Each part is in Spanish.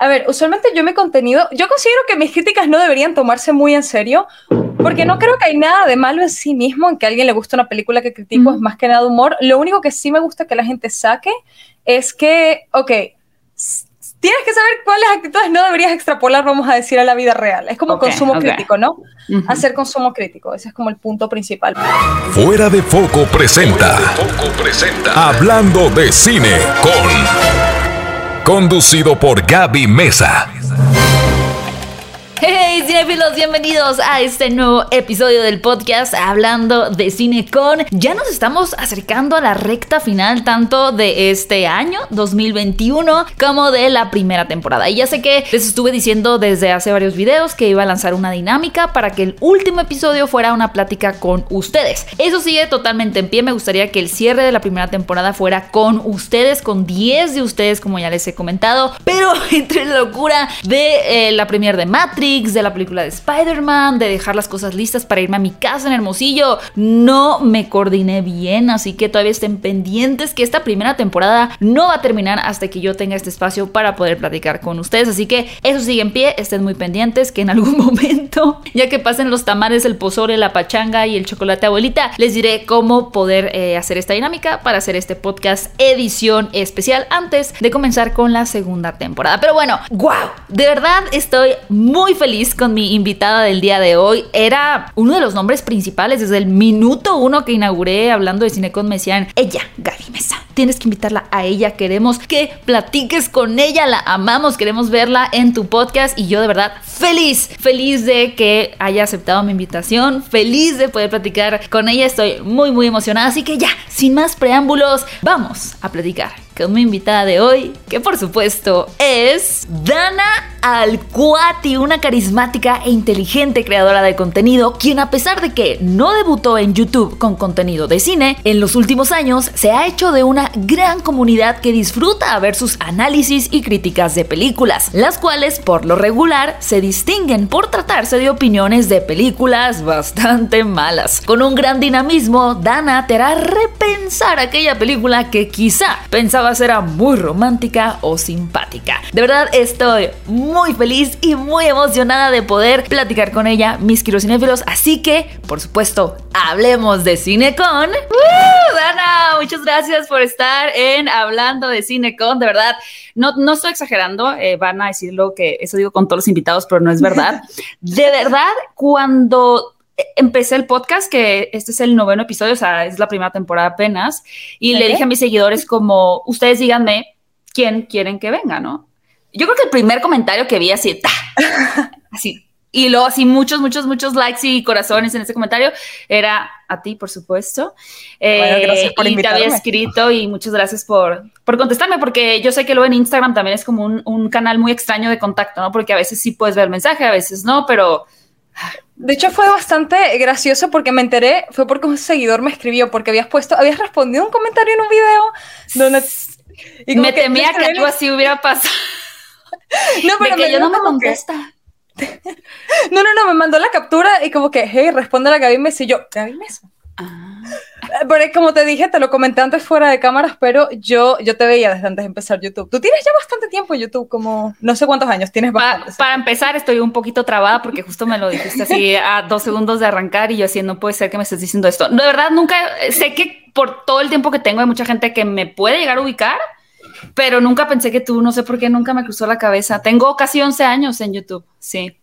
A ver, usualmente yo mi contenido, yo considero que mis críticas no deberían tomarse muy en serio, porque no creo que hay nada de malo en sí mismo en que a alguien le guste una película que critico, es más que nada humor. Lo único que sí me gusta que la gente saque es que, ok, tienes que saber cuáles actitudes no deberías extrapolar, vamos a decir, a la vida real. Es como consumo crítico, ¿no? Hacer consumo crítico, ese es como el punto principal. Fuera de foco presenta. Foco presenta. Hablando de cine con Conducido por Gaby Mesa. Hey cinefilos, bienvenidos a este nuevo episodio del podcast hablando de cine con. Ya nos estamos acercando a la recta final tanto de este año 2021 como de la primera temporada. Y ya sé que les estuve diciendo desde hace varios videos que iba a lanzar una dinámica para que el último episodio fuera una plática con ustedes. Eso sigue totalmente en pie. Me gustaría que el cierre de la primera temporada fuera con ustedes, con 10 de ustedes, como ya les he comentado. Pero entre la locura de eh, la premier de Matrix de la película de Spider-Man, de dejar las cosas listas para irme a mi casa en Hermosillo. No me coordiné bien, así que todavía estén pendientes que esta primera temporada no va a terminar hasta que yo tenga este espacio para poder platicar con ustedes. Así que eso sigue en pie, estén muy pendientes que en algún momento, ya que pasen los tamales, el pozole, la pachanga y el chocolate abuelita, les diré cómo poder eh, hacer esta dinámica para hacer este podcast edición especial antes de comenzar con la segunda temporada. Pero bueno, wow, de verdad estoy muy feliz con mi invitada del día de hoy. Era uno de los nombres principales desde el minuto uno que inauguré hablando de cine con decían, ella, Gaby Mesa. Tienes que invitarla a ella. Queremos que platiques con ella. La amamos. Queremos verla en tu podcast. Y yo de verdad feliz, feliz de que haya aceptado mi invitación. Feliz de poder platicar con ella. Estoy muy, muy emocionada. Así que ya, sin más preámbulos, vamos a platicar con mi invitada de hoy, que por supuesto es Dana Alcuati, una carismática e inteligente creadora de contenido, quien a pesar de que no debutó en YouTube con contenido de cine, en los últimos años se ha hecho de una gran comunidad que disfruta a ver sus análisis y críticas de películas, las cuales por lo regular se distinguen por tratarse de opiniones de películas bastante malas. Con un gran dinamismo, Dana te hará repensar aquella película que quizá pensaba era muy romántica o simpática. De verdad estoy muy feliz y muy emocionada de poder platicar con ella, mis quirocinéfilos. Así que, por supuesto, hablemos de cine con... Dana, muchas gracias por estar en Hablando de Cine con. De verdad, no, no estoy exagerando, eh, van a decirlo que eso digo con todos los invitados, pero no es verdad. De verdad, cuando empecé el podcast, que este es el noveno episodio, o sea, es la primera temporada apenas, y le dije a mis seguidores como, ustedes díganme quién quieren que venga, ¿no? Yo creo que el primer comentario que vi así, así, y luego así muchos, muchos, muchos likes y corazones en ese comentario, era a ti, por supuesto. Bueno, gracias por eh, y te había escrito y muchas gracias por, por contestarme, porque yo sé que luego en Instagram también es como un, un canal muy extraño de contacto, ¿no? Porque a veces sí puedes ver el mensaje, a veces no, pero de hecho, fue bastante gracioso porque me enteré, fue porque un seguidor me escribió, porque habías puesto, habías respondido un comentario en un video donde... Y me temía que algo así hubiera pasado. No, pero que yo no me contesta. No, no, no, me mandó la captura y como que, hey, responde a la Gaby Mesa y yo, Gaby Mesa. Ah. Pero como te dije, te lo comenté antes fuera de cámaras, pero yo, yo te veía desde antes de empezar YouTube. Tú tienes ya bastante tiempo en YouTube, como no sé cuántos años, tienes bastante. para empezar, estoy un poquito trabada porque justo me lo dijiste así a dos segundos de arrancar y yo así, no puede ser que me estés diciendo esto. De verdad, nunca, sé que por todo el tiempo que tengo hay mucha gente que me puede llegar a ubicar, pero nunca pensé que tú, no sé por qué, nunca me cruzó la cabeza. Tengo casi 11 años en YouTube, sí.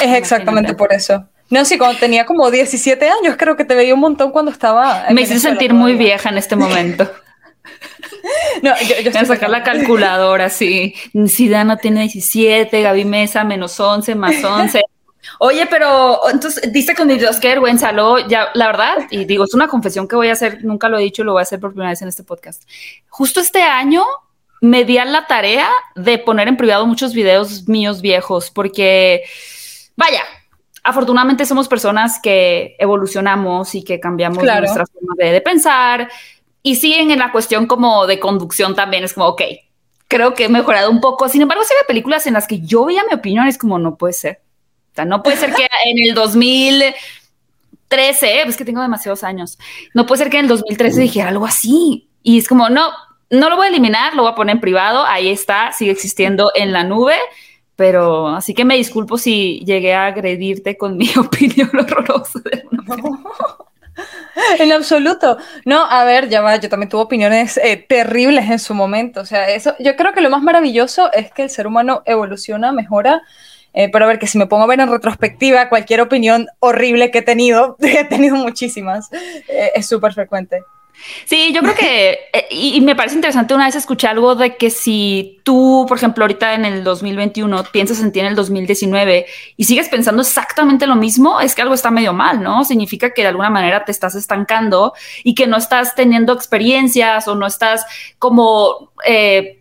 Es exactamente por eso. No, sí, cuando tenía como 17 años, creo que te veía un montón cuando estaba. Me hice sentir muy vieja en este momento. no, yo, yo Voy a sacar la calculadora, sí. Si Dana tiene 17, Gaby Mesa menos 11, más 11. Oye, pero entonces dice con Dios qué vergüenza, luego ya, la verdad, y digo, es una confesión que voy a hacer, nunca lo he dicho, lo voy a hacer por primera vez en este podcast. Justo este año me di a la tarea de poner en privado muchos videos míos viejos, porque, vaya, afortunadamente somos personas que evolucionamos y que cambiamos nuestra forma de, pensar y siguen en la cuestión como de conducción también es como, ok, creo que he mejorado un poco. Sin embargo, si hay películas en las que yo veía mi opinión, es como, no puede ser. O sea, no puede ser que en el 2013, es que tengo demasiados años, no puede ser que en el 2013 dije algo así. Y es como, no, no lo voy a eliminar, lo voy a poner en privado, ahí está, sigue existiendo en la nube, pero así que me disculpo si llegué a agredirte con mi opinión horrorosa. De en absoluto. No, a ver, ya va, yo también tuve opiniones eh, terribles en su momento. O sea, eso, yo creo que lo más maravilloso es que el ser humano evoluciona, mejora. Eh, pero a ver, que si me pongo a ver en retrospectiva cualquier opinión horrible que he tenido, he tenido muchísimas, eh, es súper frecuente. Sí, yo creo que, eh, y, me parece interesante, una vez escuché algo de que si tú, por ejemplo, ahorita en el 2021 piensas en ti en el 2019 y sigues pensando exactamente lo mismo, es que algo está medio mal, ¿no? Significa que de alguna manera te estás estancando y que no estás teniendo experiencias o no estás como... Eh,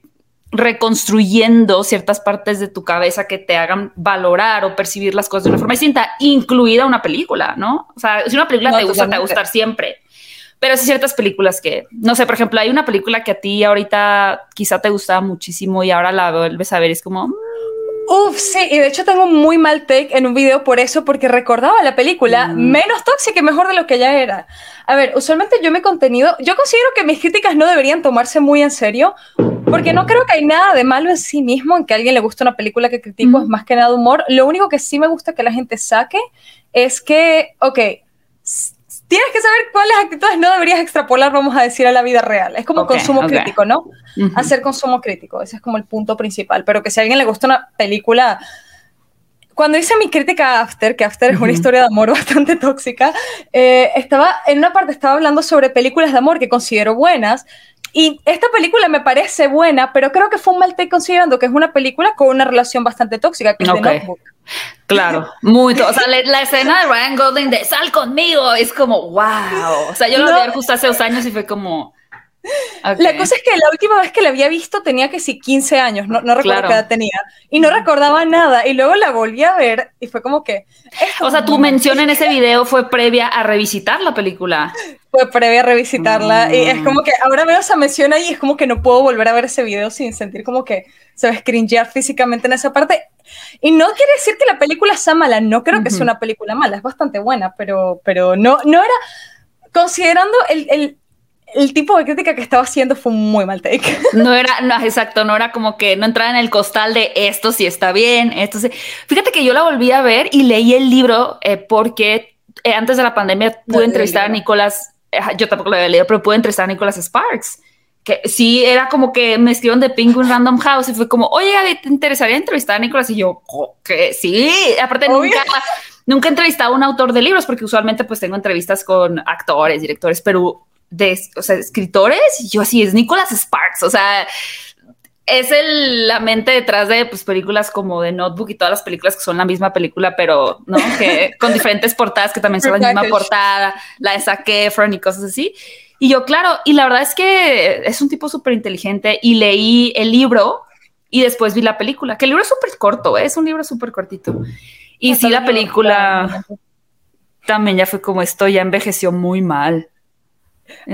reconstruyendo ciertas partes de tu cabeza que te hagan valorar o percibir las cosas de una forma distinta, incluida una película, ¿no? O sea, si una película te gusta, te va a gustar siempre. Pero sí ciertas películas que, no sé, por ejemplo, hay una película que a ti ahorita quizá te gustaba muchísimo y ahora la vuelves a ver y es como... Mm". Uf, sí, y de hecho tengo un muy mal take en un video por eso, porque recordaba la película mm. menos tóxica y mejor de lo que ya era. A ver, usualmente yo me contenido, yo considero que mis críticas no deberían tomarse muy en serio, porque no creo que hay nada de malo en sí mismo en que a alguien le guste una película que critico, es más que nada humor. Lo único que sí me gusta que la gente saque es que, ok, tienes que saber cuáles actitudes no deberías extrapolar, vamos a decir, a la vida real. Es como consumo crítico, ¿no? Hacer consumo crítico, ese es como el punto principal. Pero que si a alguien le gusta una película... Cuando hice mi crítica a After, que After es una historia de amor bastante tóxica, eh, estaba, en una parte estaba hablando sobre películas de amor que considero buenas, y esta película me parece buena, pero creo que fue un mal take considerando que es una película con una relación bastante tóxica, que es de Notebook. Claro, muy. O sea, la, escena de Ryan Golding de sal conmigo es como wow. O sea, yo lo vi justo hace dos años y fue como. La cosa es que la última vez que la había visto tenía que sí 15 años, no, no recuerdo qué edad tenía, y no recordaba nada, y luego la volví a ver y fue como que... O sea, tu mención en ese video fue previa a revisitar la película. Fue previa a revisitarla, y es mm. como que ahora veo esa mención ahí y es como que no puedo volver a ver ese video sin sentir como que se va a cringear físicamente en esa parte. Y no quiere decir que la película sea mala, no creo que sea una película mala, es bastante buena, pero, pero no, no era considerando el, el, el tipo de crítica que estaba haciendo fue un muy mal take. No era, no, exacto, no era como que no entraba en el costal de esto sí está bien, esto sí. Fíjate que yo la volví a ver y leí el libro eh, porque eh, antes de la pandemia pude entrevistar a Nicolás, eh, yo tampoco lo había leído, pero pude entrevistar a Nicolás Sparks. Que sí, era como que me escribieron de Penguin Random House y fue como, oye, ¿te interesaría entrevistar a Nicolás? Y yo, que sí, aparte nunca, nunca he entrevistado a un autor de libros porque usualmente pues tengo entrevistas con actores, directores, pero de o sea, escritores, y yo así es Nicholas Sparks, o sea, es el, la mente detrás de pues, películas como The Notebook y todas las películas que son la misma película, pero ¿no? que con diferentes portadas que también son la misma portada, la de Zac Efron y cosas así. Y yo, claro, y la verdad es que es un tipo súper inteligente y leí el libro y después vi la película, que el libro es súper corto, ¿eh? es un libro súper cortito. Y sí, la película también ya fue como esto, ya envejeció muy mal.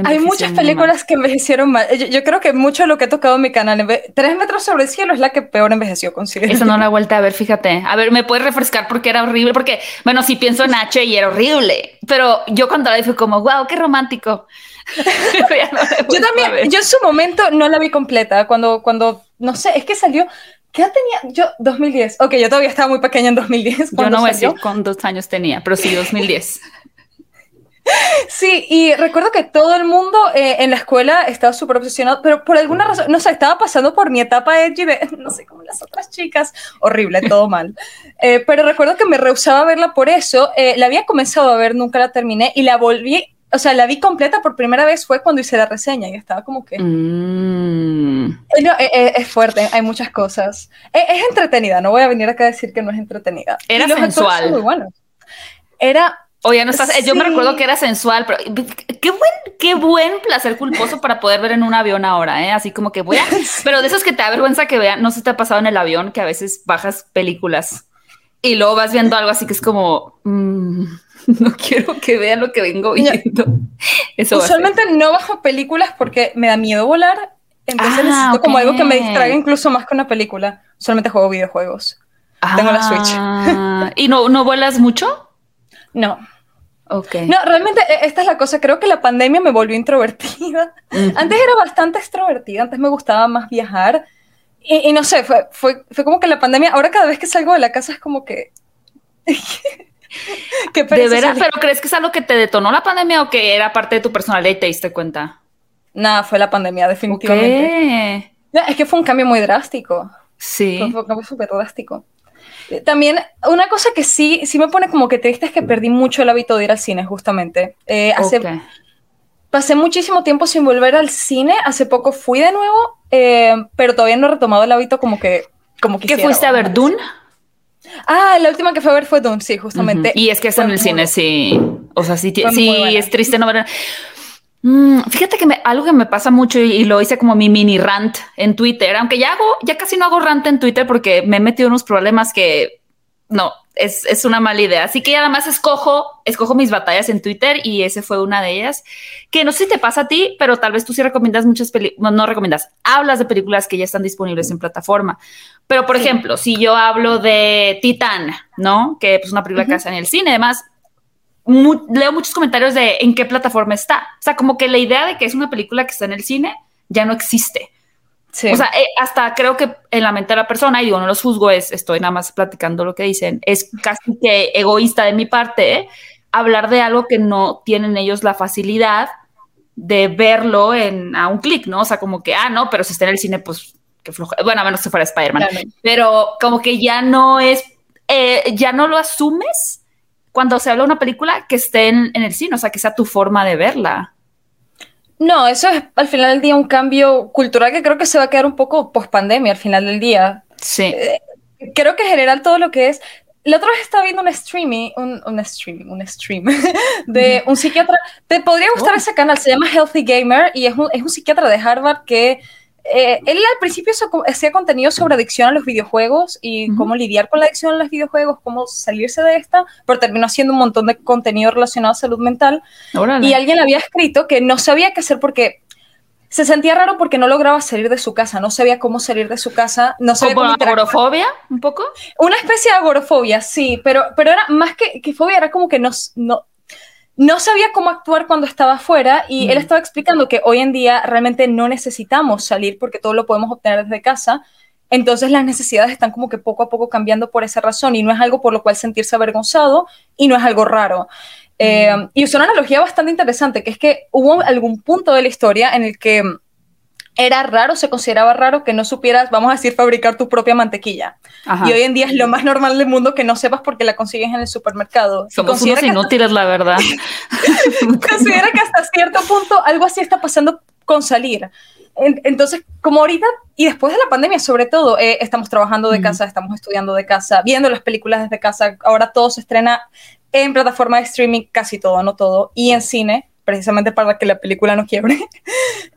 Hay muchas películas que envejecieron mal. Yo, creo que mucho de lo que he tocado en mi canal, Tres metros sobre el cielo es la que peor envejeció, considero. Esa no la vuelta a ver, fíjate. A ver, ¿me puedes refrescar porque era horrible? Porque, bueno, sí pienso en H y era horrible, pero yo cuando la vi fue como, wow, qué romántico. yo también, yo en su momento no la vi completa, cuando, cuando, no sé, es que salió, ¿Qué tenía? Yo, 2010. Ok, yo todavía estaba muy pequeña en 2010. Yo no voy a decir cuántos años tenía, pero sí, 2010. Sí, y recuerdo que todo el mundo eh, en la escuela estaba súper obsesionado, pero por alguna razón, no sé, estaba pasando por mi etapa edgy no sé, como las otras chicas, horrible, todo mal. Eh, pero recuerdo que me rehusaba a verla por eso, eh, la había comenzado a ver, nunca la terminé, y la volví, o sea, la vi completa por primera vez fue cuando hice la reseña, y estaba como que... Mm. es fuerte, hay muchas cosas. Es, entretenida, no voy a venir acá a decir que no es entretenida. Era sensual. Muy bueno. Era o ya no estás. Yo me recuerdo que era sensual, pero qué buen, qué buen placer culposo para poder ver en un avión ahora, ¿eh? Así como que voy a. Pero de esos que te da vergüenza que vean, no se te ha pasado en el avión que a veces bajas películas y luego vas viendo algo así que es como. Mm, no quiero que vean lo que vengo viendo. Eso Usualmente no bajo películas porque me da miedo volar. Entonces ah, necesito como algo que me distraiga incluso más que una película. Solamente juego videojuegos. Tengo la Switch. Ah, ¿Y no, no vuelas mucho? No. Okay. No, realmente e, esta es la cosa. Creo que la pandemia me volvió introvertida. Antes era bastante extrovertida, antes me gustaba más viajar. Y, no sé, fue, fue, fue, como que la pandemia, ahora cada vez que salgo de la casa es como que... de veras, pero ¿crees que es algo que te detonó la pandemia o que era parte de tu personalidad y te diste cuenta? Nada, fue la pandemia, definitivamente. es que fue un cambio muy drástico. Sí. Fue, un cambio súper drástico. También, una cosa que sí, sí me pone como que triste es que perdí mucho el hábito de ir al cine, justamente. Eh, hace, Pasé muchísimo tiempo sin volver al cine. Hace poco fui de nuevo, eh, pero todavía no he retomado el hábito como que como ¿Qué fuiste a ver? ¿Dune? Ah, la última que fue a ver fue Dune, sí, justamente. Y es que está en el cine, sí. O sea, sí, sí es triste no ver. Mm, fíjate que algo que me pasa mucho y, lo hice como mi mini rant en Twitter, aunque ya hago, ya casi no hago rant en Twitter porque me he metido unos problemas que no, es, es, una mala idea. Así que ya más escojo, escojo mis batallas en Twitter y ese fue una de ellas. Que no sé si te pasa a ti, pero tal vez tú sí recomiendas muchas películas, no, recomiendas, hablas de películas que ya están disponibles en plataforma. Pero, por ejemplo, si yo hablo de Titán, ¿no? Que es pues, una película que hace en el cine, además, leo muchos comentarios de en qué plataforma está. O sea, como que la idea de que es una película que está en el cine ya no existe. O sea, eh, hasta creo que en la mente de la persona, y digo, no los juzgo, es, estoy nada más platicando lo que dicen, es casi que egoísta de mi parte hablar de algo que no tienen ellos la facilidad de verlo en, a un clic, ¿no? O sea, como que, ah, no, pero si está en el cine, pues que floja. Bueno, a menos que fuera Spider-Man. Pero como que ya no es, eh, ya no lo asumes cuando se habla de una película que esté en, en el cine, o sea, que sea tu forma de verla. No, eso es al final del día un cambio cultural que creo que se va a quedar un poco post pandemia al final del día. Sí. Eh, creo que en general todo lo que es. La otra vez estaba viendo un streaming, un, un streaming, un stream de un psiquiatra. Te podría gustar oh. ese canal, se llama Healthy Gamer y es un, es un psiquiatra de Harvard que eh, él al principio hacía contenido sobre adicción a los videojuegos y cómo lidiar con la adicción a los videojuegos, cómo salirse de esta, pero terminó haciendo un montón de contenido relacionado a salud mental. Y alguien había escrito que no sabía qué hacer porque se sentía raro porque no lograba salir de su casa, no sabía cómo salir de su casa, no sabía ¿Como agorofobia un poco? Una especie de agorofobia, sí, pero, pero era más que, que fobia, era como que no, no, no sabía cómo actuar cuando estaba afuera y él estaba explicando que hoy en día realmente no necesitamos salir porque todo lo podemos obtener desde casa. Entonces las necesidades están como que poco a poco cambiando por esa razón y no es algo por lo cual sentirse avergonzado y no es algo raro. Eh, y usó una analogía bastante interesante, que es que hubo algún punto de la historia en el que era raro, se consideraba raro que no supieras, vamos a decir, fabricar tu propia mantequilla. Y hoy en día es lo más normal del mundo que no sepas porque la consigues en el supermercado. Somos unos inútiles, la verdad. considera que hasta cierto punto algo así está pasando con salir. entonces, como ahorita y después de la pandemia, sobre todo, eh, estamos trabajando de casa, estamos estudiando de casa, viendo las películas desde casa. Ahora todo se estrena en plataforma de streaming, casi todo, no todo, y en cine precisamente para que la película no quiebre.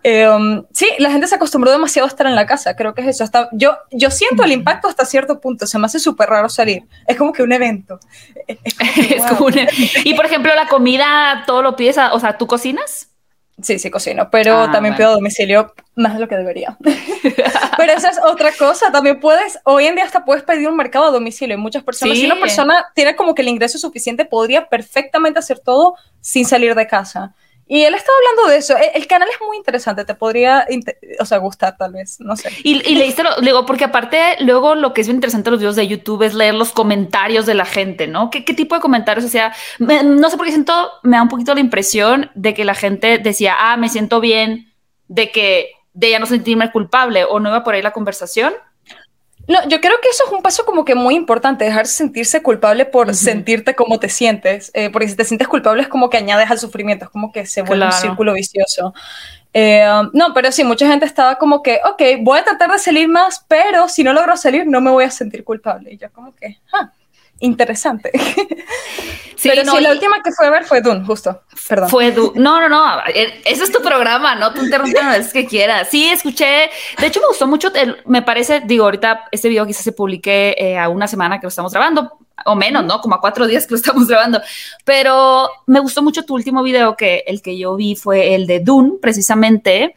Eh, um, sí, la gente se acostumbró demasiado a estar en la casa, creo que es eso. Hasta, yo, yo siento el impacto hasta cierto punto, se me hace súper raro salir. Es como que un evento. y por ejemplo, la comida, todo lo pides, o sea, ¿tú cocinas? Sí, sí cocino, pero ah, también pido a domicilio más de lo que debería. pero esa es otra cosa, también puedes, hoy en día hasta puedes pedir un mercado a domicilio. muchas personas, si una persona tiene como que el ingreso suficiente, podría perfectamente hacer todo sin salir de casa. Y él estaba hablando de eso. El, canal es muy interesante, te podría, o sea, gustar tal vez, no sé. Y, leíste, lo, digo, porque aparte, luego lo que es bien interesante de los videos de YouTube es leer los comentarios de la gente, ¿no? ¿Qué, qué tipo de comentarios? O sea, no sé por qué siento, me da un poquito la impresión de que la gente decía, ah, me siento bien de que, de ya no sentirme culpable o no iba por ahí la conversación. No, yo creo que eso es un paso como que muy importante, dejar sentirse culpable por sentirte como te sientes, eh, porque si te sientes culpable es como que añades al sufrimiento, es como que se vuelve un círculo vicioso. Eh, no, pero sí, mucha gente estaba como que, ok, voy a tratar de salir más, pero si no logro salir no me voy a sentir culpable. Y yo como que, ah, interesante. Sí, Pero no, la última que fue a ver fue Dune, justo. Perdón. Fue Dune. No, no, no. Eh, ese es tu programa, no te interrumpas las veces que quieras. Sí, escuché. De hecho, me gustó mucho. me parece, digo, ahorita este video quizás se publique eh, a una semana que lo estamos grabando, o menos, ¿no? Como a cuatro días que lo estamos grabando. Pero me gustó mucho tu último video, que el que yo vi fue el de Dune, precisamente.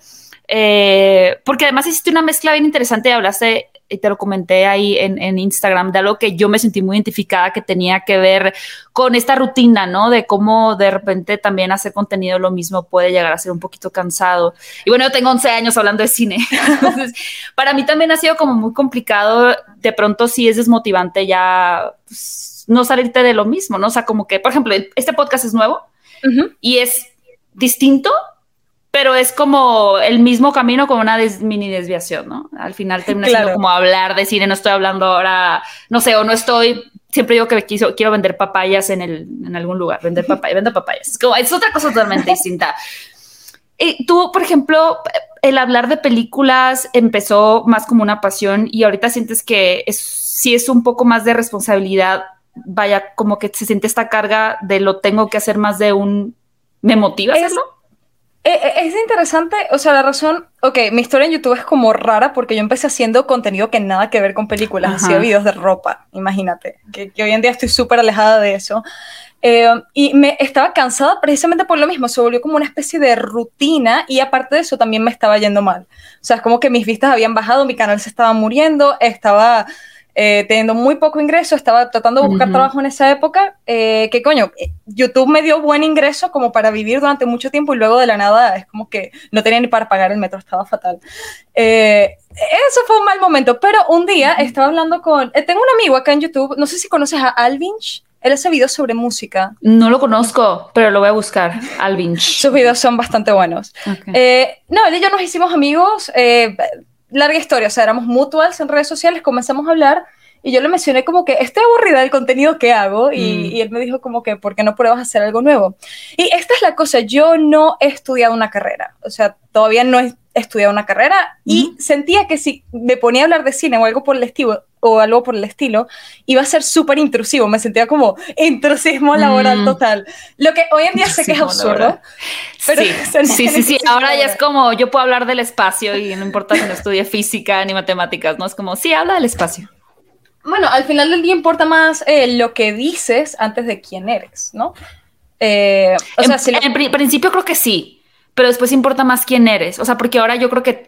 Eh, porque además hiciste una mezcla bien interesante, hablaste y te lo comenté ahí en, en, Instagram, de algo que yo me sentí muy identificada que tenía que ver con esta rutina, ¿no? De cómo de repente también hacer contenido lo mismo puede llegar a ser un poquito cansado. Y bueno, yo tengo 11 años hablando de cine, entonces para mí también ha sido como muy complicado, de pronto sí es desmotivante ya pues, no salirte de lo mismo, ¿no? O sea, como que, por ejemplo, este podcast es nuevo y es distinto, pero es como el mismo camino con una mini desviación, ¿no? Al final termina siendo como hablar de cine, no estoy hablando ahora, no sé, o no estoy, siempre digo que quiso, quiero vender papayas en, el, en algún lugar, vender papayas, vendo papayas. Es, como, es otra cosa totalmente distinta. Y tú, por ejemplo, el hablar de películas empezó más como una pasión y ahorita sientes que es, si es un poco más de responsabilidad, vaya, como que se siente esta carga de lo tengo que hacer más de un, ¿me motiva hacerlo? Eh, eh, es interesante, o sea, la razón, ok, mi historia en YouTube es como rara porque yo empecé haciendo contenido que nada que ver con películas, hacía videos de ropa, imagínate, que, hoy en día estoy súper alejada de eso. Eh, y me estaba cansada precisamente por lo mismo, se volvió como una especie de rutina y aparte de eso también me estaba yendo mal. O sea, es como que mis vistas habían bajado, mi canal se estaba muriendo, estaba eh, teniendo muy poco ingreso, estaba tratando de buscar trabajo en esa época, eh, que coño, eh, YouTube me dio buen ingreso como para vivir durante mucho tiempo y luego de la nada es como que no tenía ni para pagar el metro, estaba fatal. eso fue un mal momento, pero un día estaba hablando con, tengo un amigo acá en YouTube, no sé si conoces a Alvinch, él hace videos sobre música. No lo conozco, pero lo voy a buscar, Alvinch. Sus videos son bastante buenos. no, él y yo nos hicimos amigos larga historia, o sea, éramos mutuals en redes sociales, comenzamos a hablar y yo le mencioné como que estoy aburrida del contenido que hago y, mm. y, él me dijo como que, ¿por qué no pruebas a hacer algo nuevo? Y esta es la cosa, yo no he estudiado una carrera, o sea, todavía no he estudiado una carrera y sentía que si me ponía a hablar de cine o algo por el estilo, o algo por el estilo, iba a ser súper intrusivo, me sentía como intrusismo laboral mm. total. Lo que hoy en día sé que es absurdo. Pero sí, sí, sí, ahora ya es como, yo puedo hablar del espacio y no importa si no estudie física ni matemáticas, ¿no? Es como, sí, habla del espacio. Bueno, al final del día importa más eh, lo que dices antes de quién eres, ¿no? Eh, o sea, en, principio creo que sí, pero después importa más quién eres. O sea, porque ahora yo creo que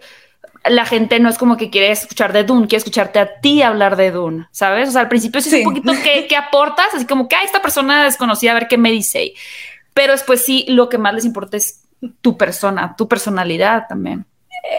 la gente no es como que quiere escuchar de Dune, quiere escucharte a ti hablar de Dune, ¿sabes? O sea, al principio sí, es un poquito que, aportas, así como que, a esta persona desconocida, a ver qué me dice. Pero después sí, lo que más les importa es tu persona, tu personalidad también.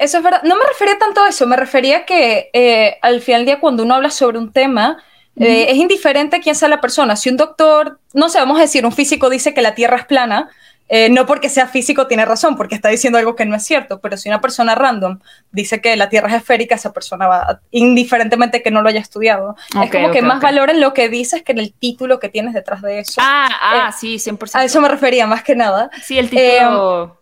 Eso es verdad. No me refería tanto a eso, me refería que eh, al final del día cuando uno habla sobre un tema, eh, es indiferente quién sea la persona. Si un doctor, no sé, vamos a decir, un físico dice que la Tierra es plana, eh, no porque sea físico tiene razón, porque está diciendo algo que no es cierto, pero si una persona random dice que la Tierra es esférica, esa persona va, indiferentemente que no lo haya estudiado. es como que más valor en lo que dices que en el título que tienes detrás de eso. Ah, ah, sí, 100%. A eso me refería más que nada. Sí, el título...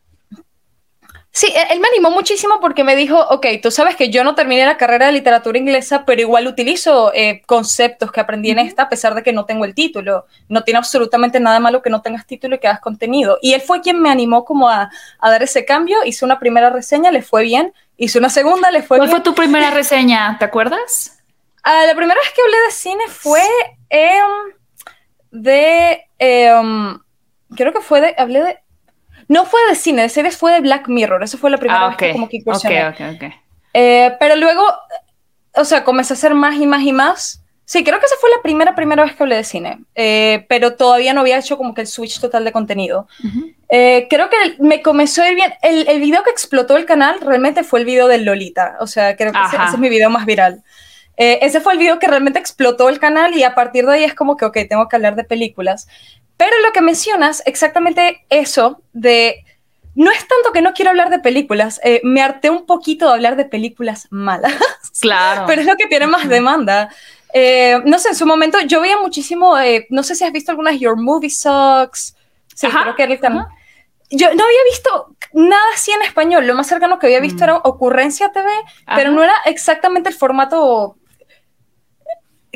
Sí, e-, él me animó muchísimo porque me dijo, ok, tú sabes que yo no terminé la carrera de literatura inglesa, pero igual utilizo eh, conceptos que aprendí en esta a pesar de que no tengo el título. No tiene absolutamente nada malo que no tengas título y que hagas contenido. Y él fue quien me animó como a, dar ese cambio. Hice una primera reseña, le fue bien. Hice una segunda, le fue bien. ¿Cuál fue tu primera reseña? ¿Te acuerdas? Ah, la primera vez que hablé de cine fue de... Em, creo que fue de... Hablé de no fue de cine, de series fue de Black Mirror. Eso fue la primera ah, vez que como que incursioné. Ok, ok, ok. Eh, pero luego, o sea, comencé a hacer más y más y más. Sí, creo que esa fue la primera, primera vez que hablé de cine, eh, pero todavía no había hecho como que el switch total de contenido. Eh, creo que me comenzó a ir bien. El, el, video que explotó el canal realmente fue el video de Lolita, o sea, creo que ese, es mi video más viral. Ese fue el video que realmente explotó el canal y a partir de ahí es como que, ok, tengo que hablar de películas. Pero lo que mencionas, exactamente eso de... No es tanto que no quiero hablar de películas, eh, me harté un poquito de hablar de películas malas. Claro. Pero es lo que tiene más demanda. Eh, no sé, en su momento yo veía muchísimo, eh, no sé si has visto algunas Your Movie Sucks. Sí, creo que era Yo no había visto nada así en español. Lo más cercano que había visto mm. era Ocurrencia TV, pero no era exactamente el formato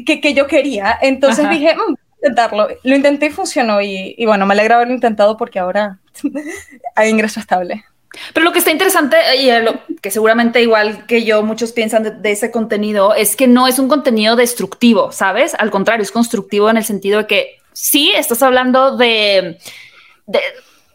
que, que yo quería. Entonces dije, mm, intentarlo. Lo intenté y funcionó y, bueno, me alegra haberlo intentado porque ahora hay ingreso estable. Pero lo que está interesante, y que seguramente igual que yo muchos piensan de, ese contenido, es que no es un contenido destructivo, ¿sabes? Al contrario, es constructivo en el sentido de que sí, estás hablando de, de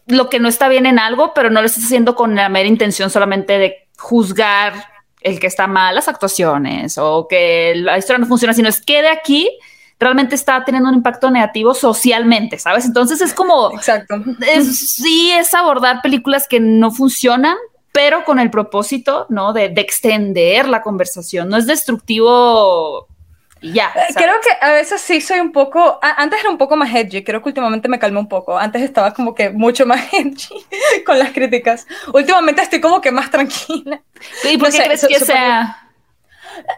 lo que no está bien en algo, pero no lo estás haciendo con la mera intención solamente de juzgar el que está mal las actuaciones o que la historia no funciona, sino es que de aquí realmente está teniendo un impacto negativo socialmente, ¿sabes? Entonces es como... Exacto. sí, es abordar películas que no funcionan, pero con el propósito, ¿no? De, de extender la conversación. No es destructivo ya. Eh, creo que a veces sí soy un poco, antes era un poco más edgy, creo que últimamente me calmé un poco, antes estaba como que mucho más edgy con las críticas, últimamente estoy como que más tranquila. ¿Y por qué crees que sea?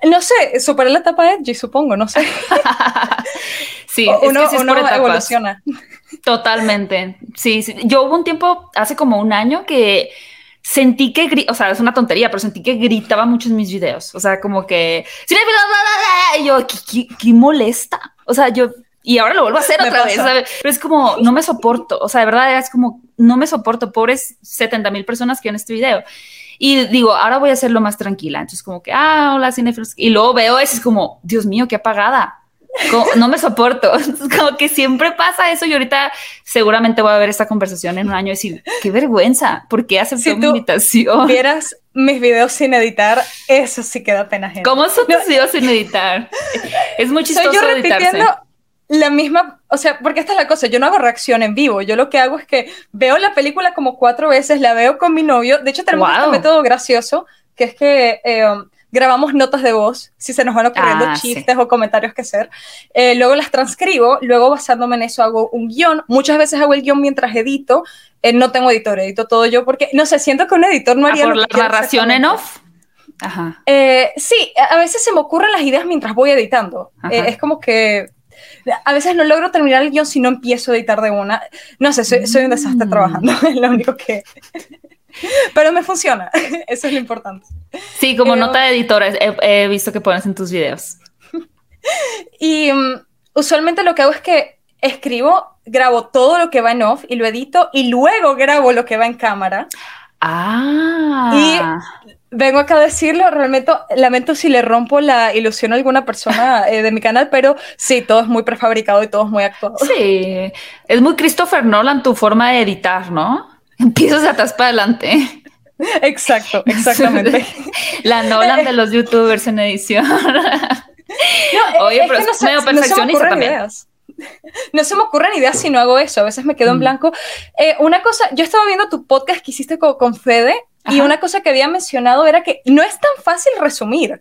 No sé, superé la etapa edgy, supongo, no sé. sí, uno, es que uno evoluciona. Totalmente. Sí, sí, yo hubo un tiempo, hace como un año, que sentí que, o sea, es una tontería, pero sentí que gritaba mucho en mis videos. O sea, como que, y yo, ¿qué, molesta? O sea, yo, y ahora lo vuelvo a hacer otra vez, ¿sabes? Pero es como, no me soporto. O sea, de verdad es como, no me soporto. Pobres 70 mil personas que ven este video. Y digo, ahora voy a hacerlo más tranquila. Entonces, como que, ah, hola, cinefilos. Y luego veo eso, es como, Dios mío, qué apagada no me soporto. como que siempre pasa eso y ahorita seguramente voy a ver esta conversación en un año y decir, qué vergüenza, ¿por qué aceptó si mi invitación? vieras mis videos sin editar, eso sí queda pena gente. ¿Cómo son tus videos sin editar? Es muy chistoso Soy yo repitiendo la misma, o sea, porque esta es la cosa, yo no hago reacción en vivo, yo lo que hago es que veo la película como cuatro veces, la veo con mi novio, de hecho tenemos un este método gracioso, que es que... Eh, grabamos notas de voz, si se nos van ocurriendo ah, chistes o comentarios que hacer. Eh, luego las transcribo, luego basándome en eso hago un guion. Muchas veces hago el guion mientras edito. Eh, no tengo editor, edito todo yo porque, no sé, siento que un editor no ah, haría... ¿Por la narración en off? Ajá. Eh, sí, a veces se me ocurren las ideas mientras voy editando. es como que a veces no logro terminar el guion si no empiezo a editar de una. No sé, soy, soy un desastre mm. trabajando, es lo único que... Pero me funciona, eso es lo importante. Sí, como nota de editora he, visto que pones en tus videos. Y um, usualmente lo que hago es que escribo, grabo todo lo que va en off y lo edito y luego grabo lo que va en cámara. Ah. Y vengo acá a decirlo, realmente lamento si le rompo la ilusión a alguna persona eh, de mi canal, pero sí, todo es muy prefabricado y todo es muy actuado. Sí, es muy Christopher Nolan tu forma de editar, ¿no? Empiezas de atrás para adelante. Exacto, exactamente. La Nolan de los youtubers en edición. No, Oye, pero es medio perfeccionista también. No se me ocurren ideas si no hago eso. A veces me quedo en mm. blanco. Eh, una cosa, yo estaba viendo tu podcast que hiciste con, Fede y una cosa que había mencionado era que no es tan fácil resumir.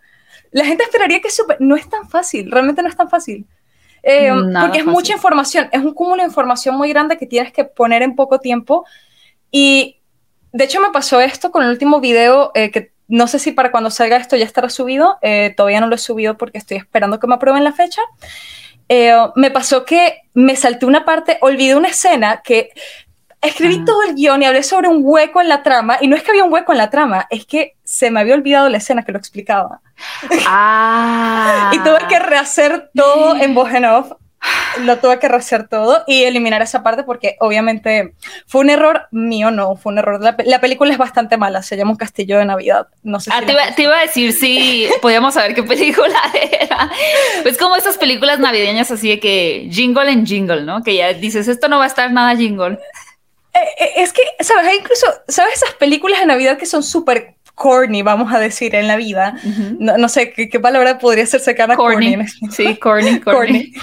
La gente esperaría que super, no es tan fácil, realmente no es tan fácil. Eh, porque es mucha información, es un cúmulo de información muy grande que tienes que poner en poco tiempo y de hecho me pasó esto con el último video eh, que no sé si para cuando salga esto ya estará subido, eh, todavía no lo he subido porque estoy esperando que me aprueben la fecha. Eh, me pasó que me salté una parte, olvidé una escena que escribí ah. todo el guion y hablé sobre un hueco en la trama, y no es que había un hueco en la trama, es que se me había olvidado la escena que lo explicaba. Ah. y tuve que rehacer todo en voz en off lo tuve que rehacer todo y eliminar esa parte porque obviamente fue un error mío, no, fue un error. La, la película es bastante mala, se llama Un Castillo de Navidad. No sé ah, te, iba, a decir si podíamos saber qué película era. Pues como esas películas navideñas así de que jingle en jingle, ¿no? Que ya dices, esto no va a estar nada jingle. Eh, eh, es que, ¿sabes? Hay incluso, ¿sabes esas películas de Navidad que son súper corny, vamos a decir, en la vida? no, sé ¿qué, palabra podría ser cercana corny. corny sí, corny. corny.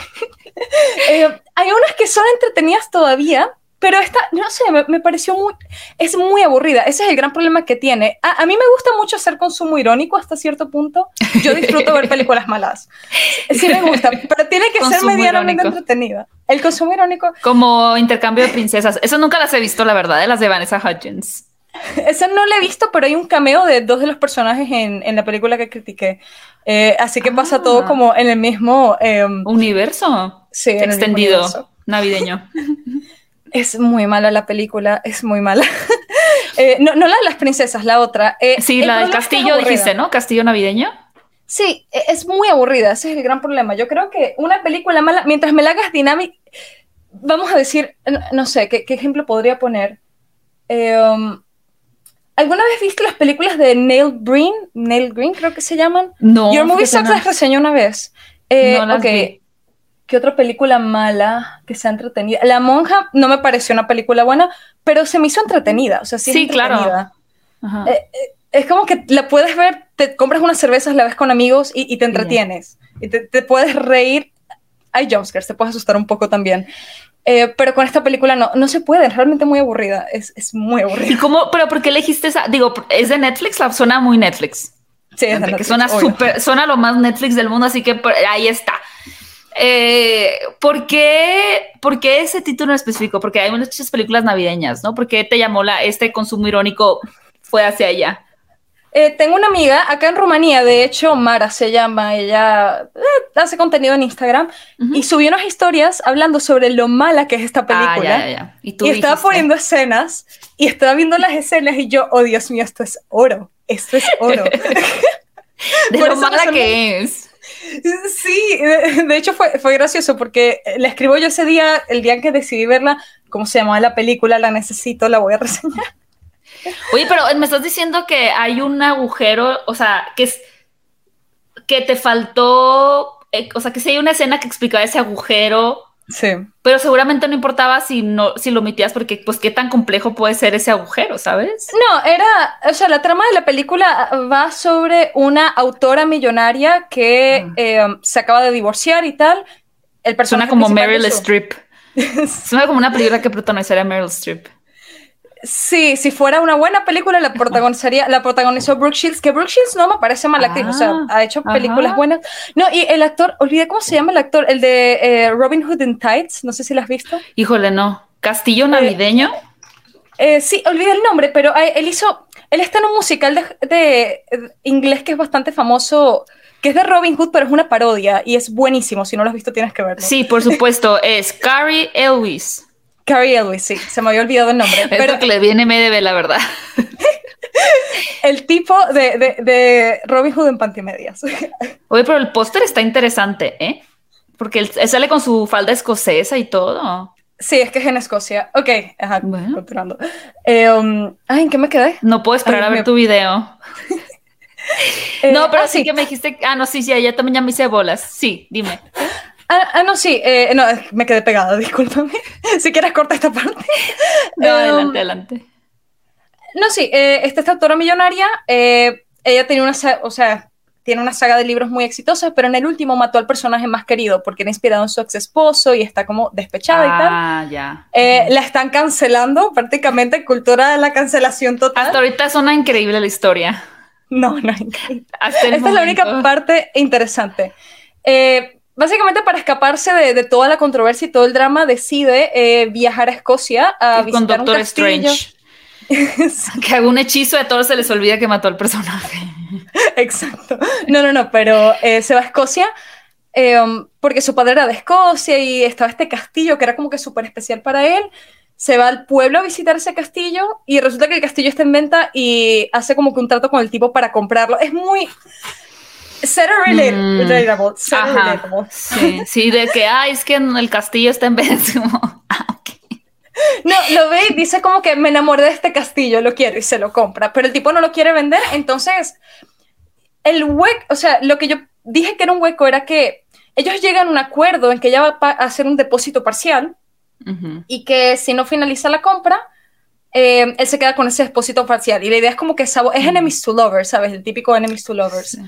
Eh, hay unas que son entretenidas todavía, pero esta, no sé, me, pareció muy, es muy aburrida. Ese es el gran problema que tiene. A, mí me gusta mucho hacer consumo irónico hasta cierto punto. Yo disfruto ver películas malas. Sí me gusta, pero tiene que ser medianamente entretenida. El consumo irónico. Como intercambio de princesas. Eso nunca las he visto, la verdad, de las de Vanessa Hudgens. Esa no la he visto, pero hay un cameo de dos de los personajes en, en la película que critiqué. Eh, así que pasa todo ah. como en el mismo... Em, ¿Universo? Sí, extendido, navideño. Es muy mala la película, es muy mala. Eh, no, no la de las princesas, la otra. Eh, sí, la del castillo dijiste, ¿no? Castillo navideño. Sí, e, es muy aburrida, ese es el gran problema. Yo creo que una película mala, mientras me la hagas dinámica, vamos a decir, no, sé, ¿qué, ejemplo podría poner? Um, ¿Alguna vez viste las películas de Neil Green? Neil Green creo que se llaman. No. Your Movie Sucks las reseñó una vez. Eh, no las ¿Qué otra película mala que sea entretenida? La monja no me pareció una película buena, pero se me hizo entretenida. O sea, sí, sí claro. Eh, eh, es como que la puedes ver, te compras unas cervezas, la ves con amigos y, te entretienes. Y te, te, puedes reír. Hay jumpscares, te puedes asustar un poco también. Eh, pero con esta película no, no se puede, es realmente muy aburrida, es, es muy aburrida. ¿Y cómo, pero por qué elegiste esa? Digo, ¿es de Netflix? La suena muy Netflix. Sí, es de Netflix, que suena súper, suena lo más Netflix del mundo, así que ahí está. Eh, ¿por, qué, ¿Por qué ese título en específico? Porque hay muchas películas navideñas, ¿no? ¿Por qué te llamó la, este consumo irónico fue hacia allá? Eh, tengo una amiga acá en Rumanía, de hecho, Mara se llama, ella eh, hace contenido en Instagram y subió unas historias hablando sobre lo mala que es esta ah, película. ¿Y, estaba poniendo escenas y estaba viendo las escenas y yo, oh Dios mío, esto es oro, esto es oro. de lo mala que es. Sí, de, hecho fue, fue gracioso porque la escribo yo ese día, el día en que decidí verla, ¿cómo se llamaba la película? La necesito, la voy a reseñar. Oye, pero me estás diciendo que hay un agujero, o sea, que es que te faltó, eh, o sea, que si hay una escena que explicaba ese agujero. Sí. Pero seguramente no importaba si no, si lo omitías, porque pues qué tan complejo puede ser ese agujero, ¿sabes? No, era, o sea, la trama de la película va sobre una autora millonaria que ah. eh, se acaba de divorciar y tal. El personaje Suena como Meryl Streep. Suena como una película que protagonizaría Meryl Streep. Sí, si fuera una buena película, la protagonizaría, la protagonizó Brooke Shields, que Brooke Shields no me parece mal actriz, o sea, ah, ha hecho películas buenas. No, y el actor, olvidé cómo se llama el actor, el de eh, Robin Hood in Tights, no sé si lo has visto. Híjole, no. Castillo navideño. Eh, sí, olvidé el nombre, pero eh, él hizo, él está en un musical de, de, inglés que es bastante famoso, que es de Robin Hood, pero es una parodia y es buenísimo. Si no lo has visto, tienes que verlo. Sí, por supuesto, es Carrie Elvis. Carrie Elwes, sí, se me había olvidado el nombre. pero que le viene MDB, la verdad. el tipo de, de, Robin Hood en pantimedias. Oye, pero el póster está interesante, ¿eh? Porque él, sale con su falda escocesa y todo. Sí, es que es en Escocia. Ok, ajá, continuando. Eh, um, ay, ¿en qué me quedé? No puedo esperar a ver tu video. Eh, no, pero ah, sí. que me dijiste. Ah, no, sí, sí, ella también ya me hice bolas. Sí, dime. Ah, ah, no, sí, eh, no, me quedé pegada, discúlpame. si quieres, corta esta parte. No, adelante, um, adelante. No, sí, eh, esta, autora millonaria, eh, ella tenía una, o sea, tiene una saga de libros muy exitosa, pero en el último mató al personaje más querido porque era inspirado en su ex esposo y está como despechada y tal. Ah, ya. Eh, la están cancelando, prácticamente cultura de la cancelación total. Hasta ahorita suena increíble la historia. No, no, increíble. Esta es la única parte interesante. Eh, básicamente para escaparse de, toda la controversia y todo el drama, decide eh, viajar a Escocia a visitar con Doctor Strange. que haga un hechizo y a todos se les olvida que mató al personaje. Exacto. No, no, no, pero eh, se va a Escocia em, porque su padre era de Escocia y estaba este castillo que era como que súper especial para él. Se va al pueblo a visitar ese castillo y resulta que el castillo está en venta y hace como que un trato con el tipo para comprarlo. Es muy Cero mm, relatable. Sí, sí, de que, ay, es que el castillo está en vez. Ah, no, lo ve y dice como que me enamoré de este castillo, lo quiero y se lo compra, pero el tipo no lo quiere vender, entonces el hueco, o sea, lo que yo dije que era un hueco era que ellos llegan a un acuerdo en que ella va a hacer un depósito parcial y que si no finaliza la compra, eh, él se queda con ese depósito parcial. Y la idea es como que es enemies to lovers, ¿sabes? El típico enemies to lovers.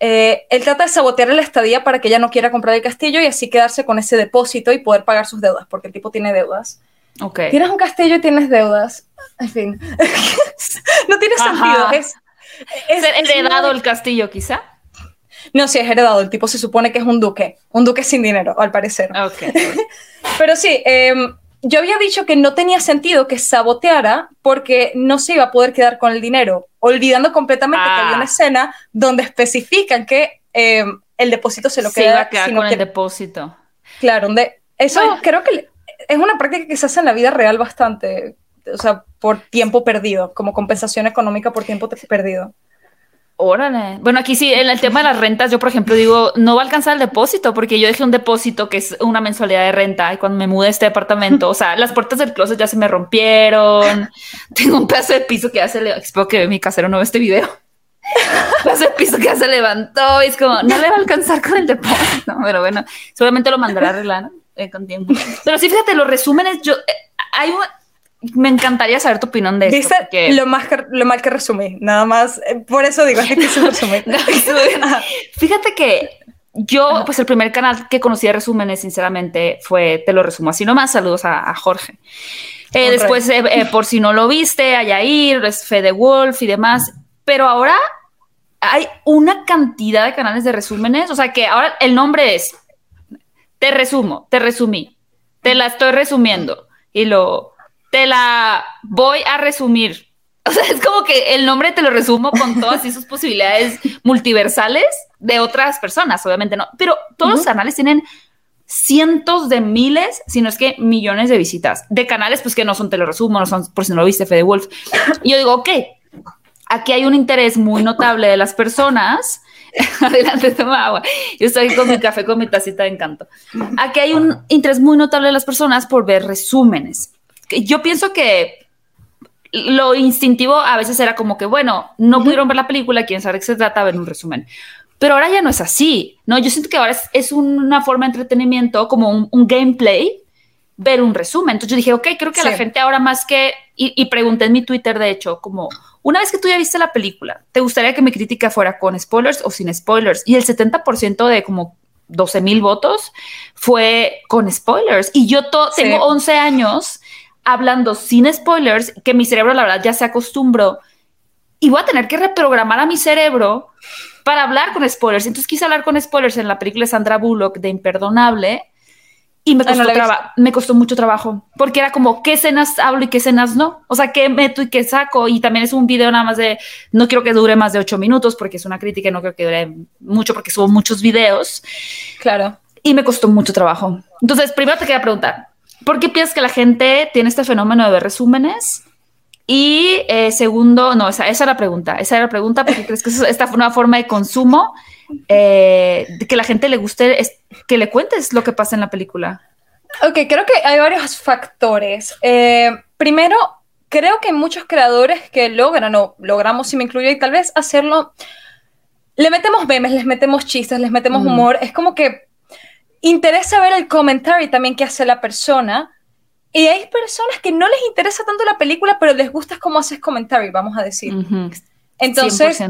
Eh, él trata de sabotear la estadía para que ella no quiera comprar el castillo y así quedarse con ese depósito y poder pagar sus deudas, porque el tipo tiene deudas. Okay. Tienes un castillo y tienes deudas. En fin. no tiene sentido. Es, es, heredado el castillo, quizá? No, sí, es heredado. El tipo se supone que es un duque. Un duque sin dinero, al parecer. Okay. Pero sí, eh, yo había dicho que no tenía sentido que saboteara porque no se iba a poder quedar con el dinero, olvidando completamente que había una ah. escena donde especifican que eh, el depósito se lo queda. Se iba a quedar con el depósito. Claro, donde eso creo que es una práctica que se hace en la vida real bastante, o sea, por tiempo perdido, como compensación económica por tiempo perdido. Órale. Bueno, aquí sí, en el tema de las rentas, yo por ejemplo digo, no va a alcanzar el depósito porque yo dejé un depósito que es una mensualidad de renta y cuando me mudé a este departamento, o sea, las puertas del closet ya se me rompieron, tengo un pedazo de piso que ya se le... Espero que mi casero no vea este video. Un pedazo de piso que ya se levantó y es como, no le va a alcanzar con el depósito, pero bueno, seguramente lo mandará a arreglar eh, con tiempo. Pero sí, fíjate, los resúmenes, yo, eh, hay me encantaría saber tu opinión de esto. ¿Viste lo, más lo mal que resumí? Nada más, eh, por eso digo, es que resumí. Fíjate que yo, pues el primer canal que conocí de resúmenes, sinceramente, fue Te lo resumo así nomás. Saludos a, Jorge. Eh, después, eh, eh, por si no lo viste, a Yair, Fede Wolf y demás. Pero ahora hay una cantidad de canales de resúmenes. O sea que ahora el nombre es Te resumo, te resumí, te la estoy resumiendo y lo te la voy a resumir. O sea, es como que el nombre te lo resumo con todas sus posibilidades multiversales de otras personas, obviamente no, pero todos los canales tienen cientos de miles, si no es que millones de visitas, de canales pues que no son te lo resumo, no son, por si no lo viste, Fede Wolf. Y yo digo, ok, aquí hay un interés muy notable de las personas. Adelante, toma agua. Yo estoy con mi café, con mi tacita de encanto. Aquí hay un interés muy notable de las personas por ver resúmenes. Yo pienso que lo instintivo a veces era como que, bueno, no pudieron ver la película, quieren saber qué se trata, ver un resumen. Pero ahora ya no es así, ¿no? Yo siento que ahora es, una forma de entretenimiento, como un, gameplay, ver un resumen. Entonces yo dije, ok, creo que la gente ahora más que, y, pregunté en mi Twitter, de hecho, como, una vez que tú ya viste la película, ¿te gustaría que mi crítica fuera con spoilers o sin spoilers? Y el 70% de como 12 mil votos fue con spoilers. Y yo tengo 11 años hablando sin spoilers, que mi cerebro la verdad ya se acostumbró y voy a tener que reprogramar a mi cerebro para hablar con spoilers. Entonces quise hablar con spoilers en la película de Sandra Bullock de Imperdonable y me costó, me costó mucho trabajo porque era como qué escenas hablo y qué escenas no. O sea, qué meto y qué saco. Y también es un video nada más de, no quiero que dure más de ocho minutos porque es una crítica y no creo que dure mucho porque subo muchos videos. Claro. Y me costó mucho trabajo. Entonces, primero te quería preguntar, ¿por qué piensas que la gente tiene este fenómeno de ver resúmenes? Y eh, segundo, no, esa, esa era la pregunta, esa era la pregunta, porque crees que esta fue una forma de consumo eh, que la gente le guste, es, que le cuentes lo que pasa en la película. Ok, creo que hay varios factores. Eh, primero, creo que muchos creadores que logran, o logramos, si me incluyo, y tal vez hacerlo, le metemos memes, les metemos chistes, les metemos humor, es como que interesa ver el comentario también que hace la persona, y hay personas que no les interesa tanto la película, pero les gusta cómo haces comentario, vamos a decir. Entonces,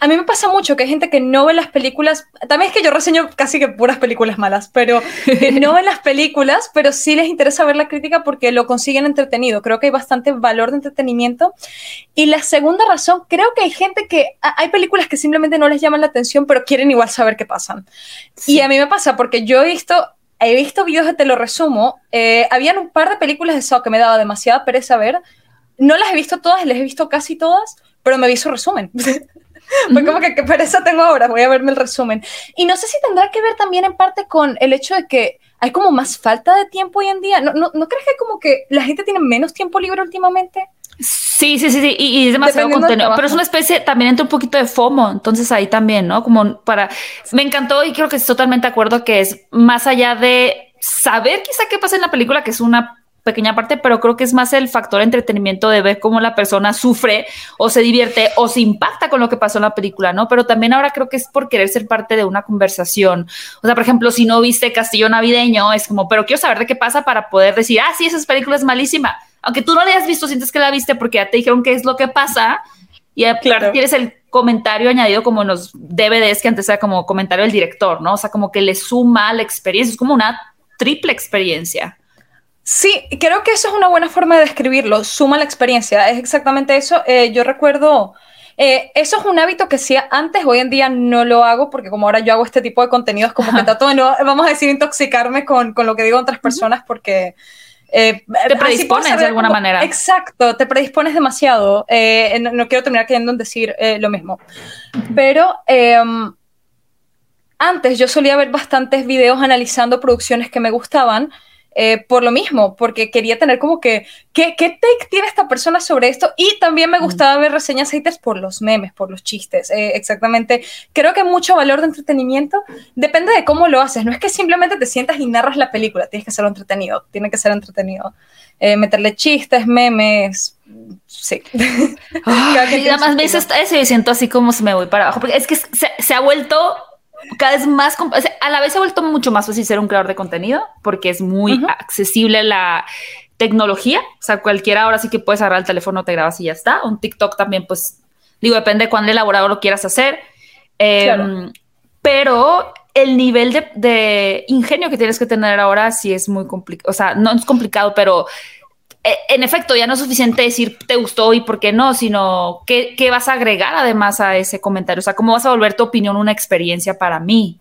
a mí me pasa mucho que hay gente que no ve las películas, también es que yo reseño casi que puras películas malas, pero que no ven las películas, pero sí les interesa ver la crítica porque lo consiguen entretenido. Creo que hay bastante valor de entretenimiento. Y la segunda razón, creo que hay gente que hay películas que simplemente no les llaman la atención, pero quieren igual saber qué pasan. Y a mí me pasa porque yo he visto he visto videos de Te lo resumo. Eh, habían un par de películas de Saw que me daba demasiada pereza ver. No las he visto todas, las he visto casi todas, pero me vi su resumen. Fue como que qué pereza tengo ahora, voy a verme el resumen. Y no sé si tendrá que ver también en parte con el hecho de que hay como más falta de tiempo hoy en día. ¿No, no, ¿no crees que como que la gente tiene menos tiempo libre últimamente? Sí, sí, sí, sí, y, es demasiado contenido, pero es una especie, también entra un poquito de FOMO, entonces ahí también, ¿no? Como para, me encantó y creo que estoy totalmente de acuerdo que es más allá de saber quizá qué pasa en la película, que es una pequeña parte, pero creo que es más el factor entretenimiento de ver cómo la persona sufre o se divierte o se impacta con lo que pasó en la película, ¿no? Pero también ahora creo que es por querer ser parte de una conversación. O sea, por ejemplo, si no viste Castillo Navideño, es como, pero quiero saber de qué pasa para poder decir, ah, sí, esa película es malísima aunque tú no la hayas visto, sientes que la viste porque ya te dijeron qué es lo que pasa y claro. tienes el comentario añadido como en los DVDs que antes era como comentario del director, ¿no? O sea, como que le suma la experiencia, es como una triple experiencia. Sí, creo que eso es una buena forma de describirlo, suma la experiencia, es exactamente eso. Eh, yo recuerdo, eh, eso es un hábito que hacía antes, hoy en día no lo hago porque como ahora yo hago este tipo de contenidos, como que trato de no, vamos a decir, intoxicarme con, con lo que digo otras personas porque... Eh, te predispones de alguna manera. Exacto, te predispones demasiado. Eh, no, quiero terminar queriendo decir lo mismo. Pero em, antes yo solía ver bastantes videos analizando producciones que me gustaban eh, por lo mismo, porque quería tener como que, ¿qué, ¿qué, take tiene esta persona sobre esto? Y también me gustaba ver reseñas haters por los memes, por los chistes, eh, exactamente. Creo que mucho valor de entretenimiento depende de cómo lo haces, no es que simplemente te sientas y narras la película, tienes que ser entretenido, tiene que ser entretenido. Eh, meterle chistes, memes, sí. y además veces me siento así como se me voy para abajo, porque es que se, se ha vuelto cada vez más, a la vez se ha vuelto mucho más fácil ser un creador de contenido porque es muy accesible la tecnología, o sea, cualquiera ahora sí que puedes agarrar el teléfono, te grabas y ya está. Un TikTok también, pues, digo, depende de cuán elaborado lo quieras hacer. Em, pero el nivel de, ingenio que tienes que tener ahora sí es muy complicado. O sea, no es complicado, pero en efecto, ya no es suficiente decir te gustó y por qué no, sino qué, qué vas a agregar además a ese comentario. O sea, cómo vas a volver tu opinión una experiencia para mí,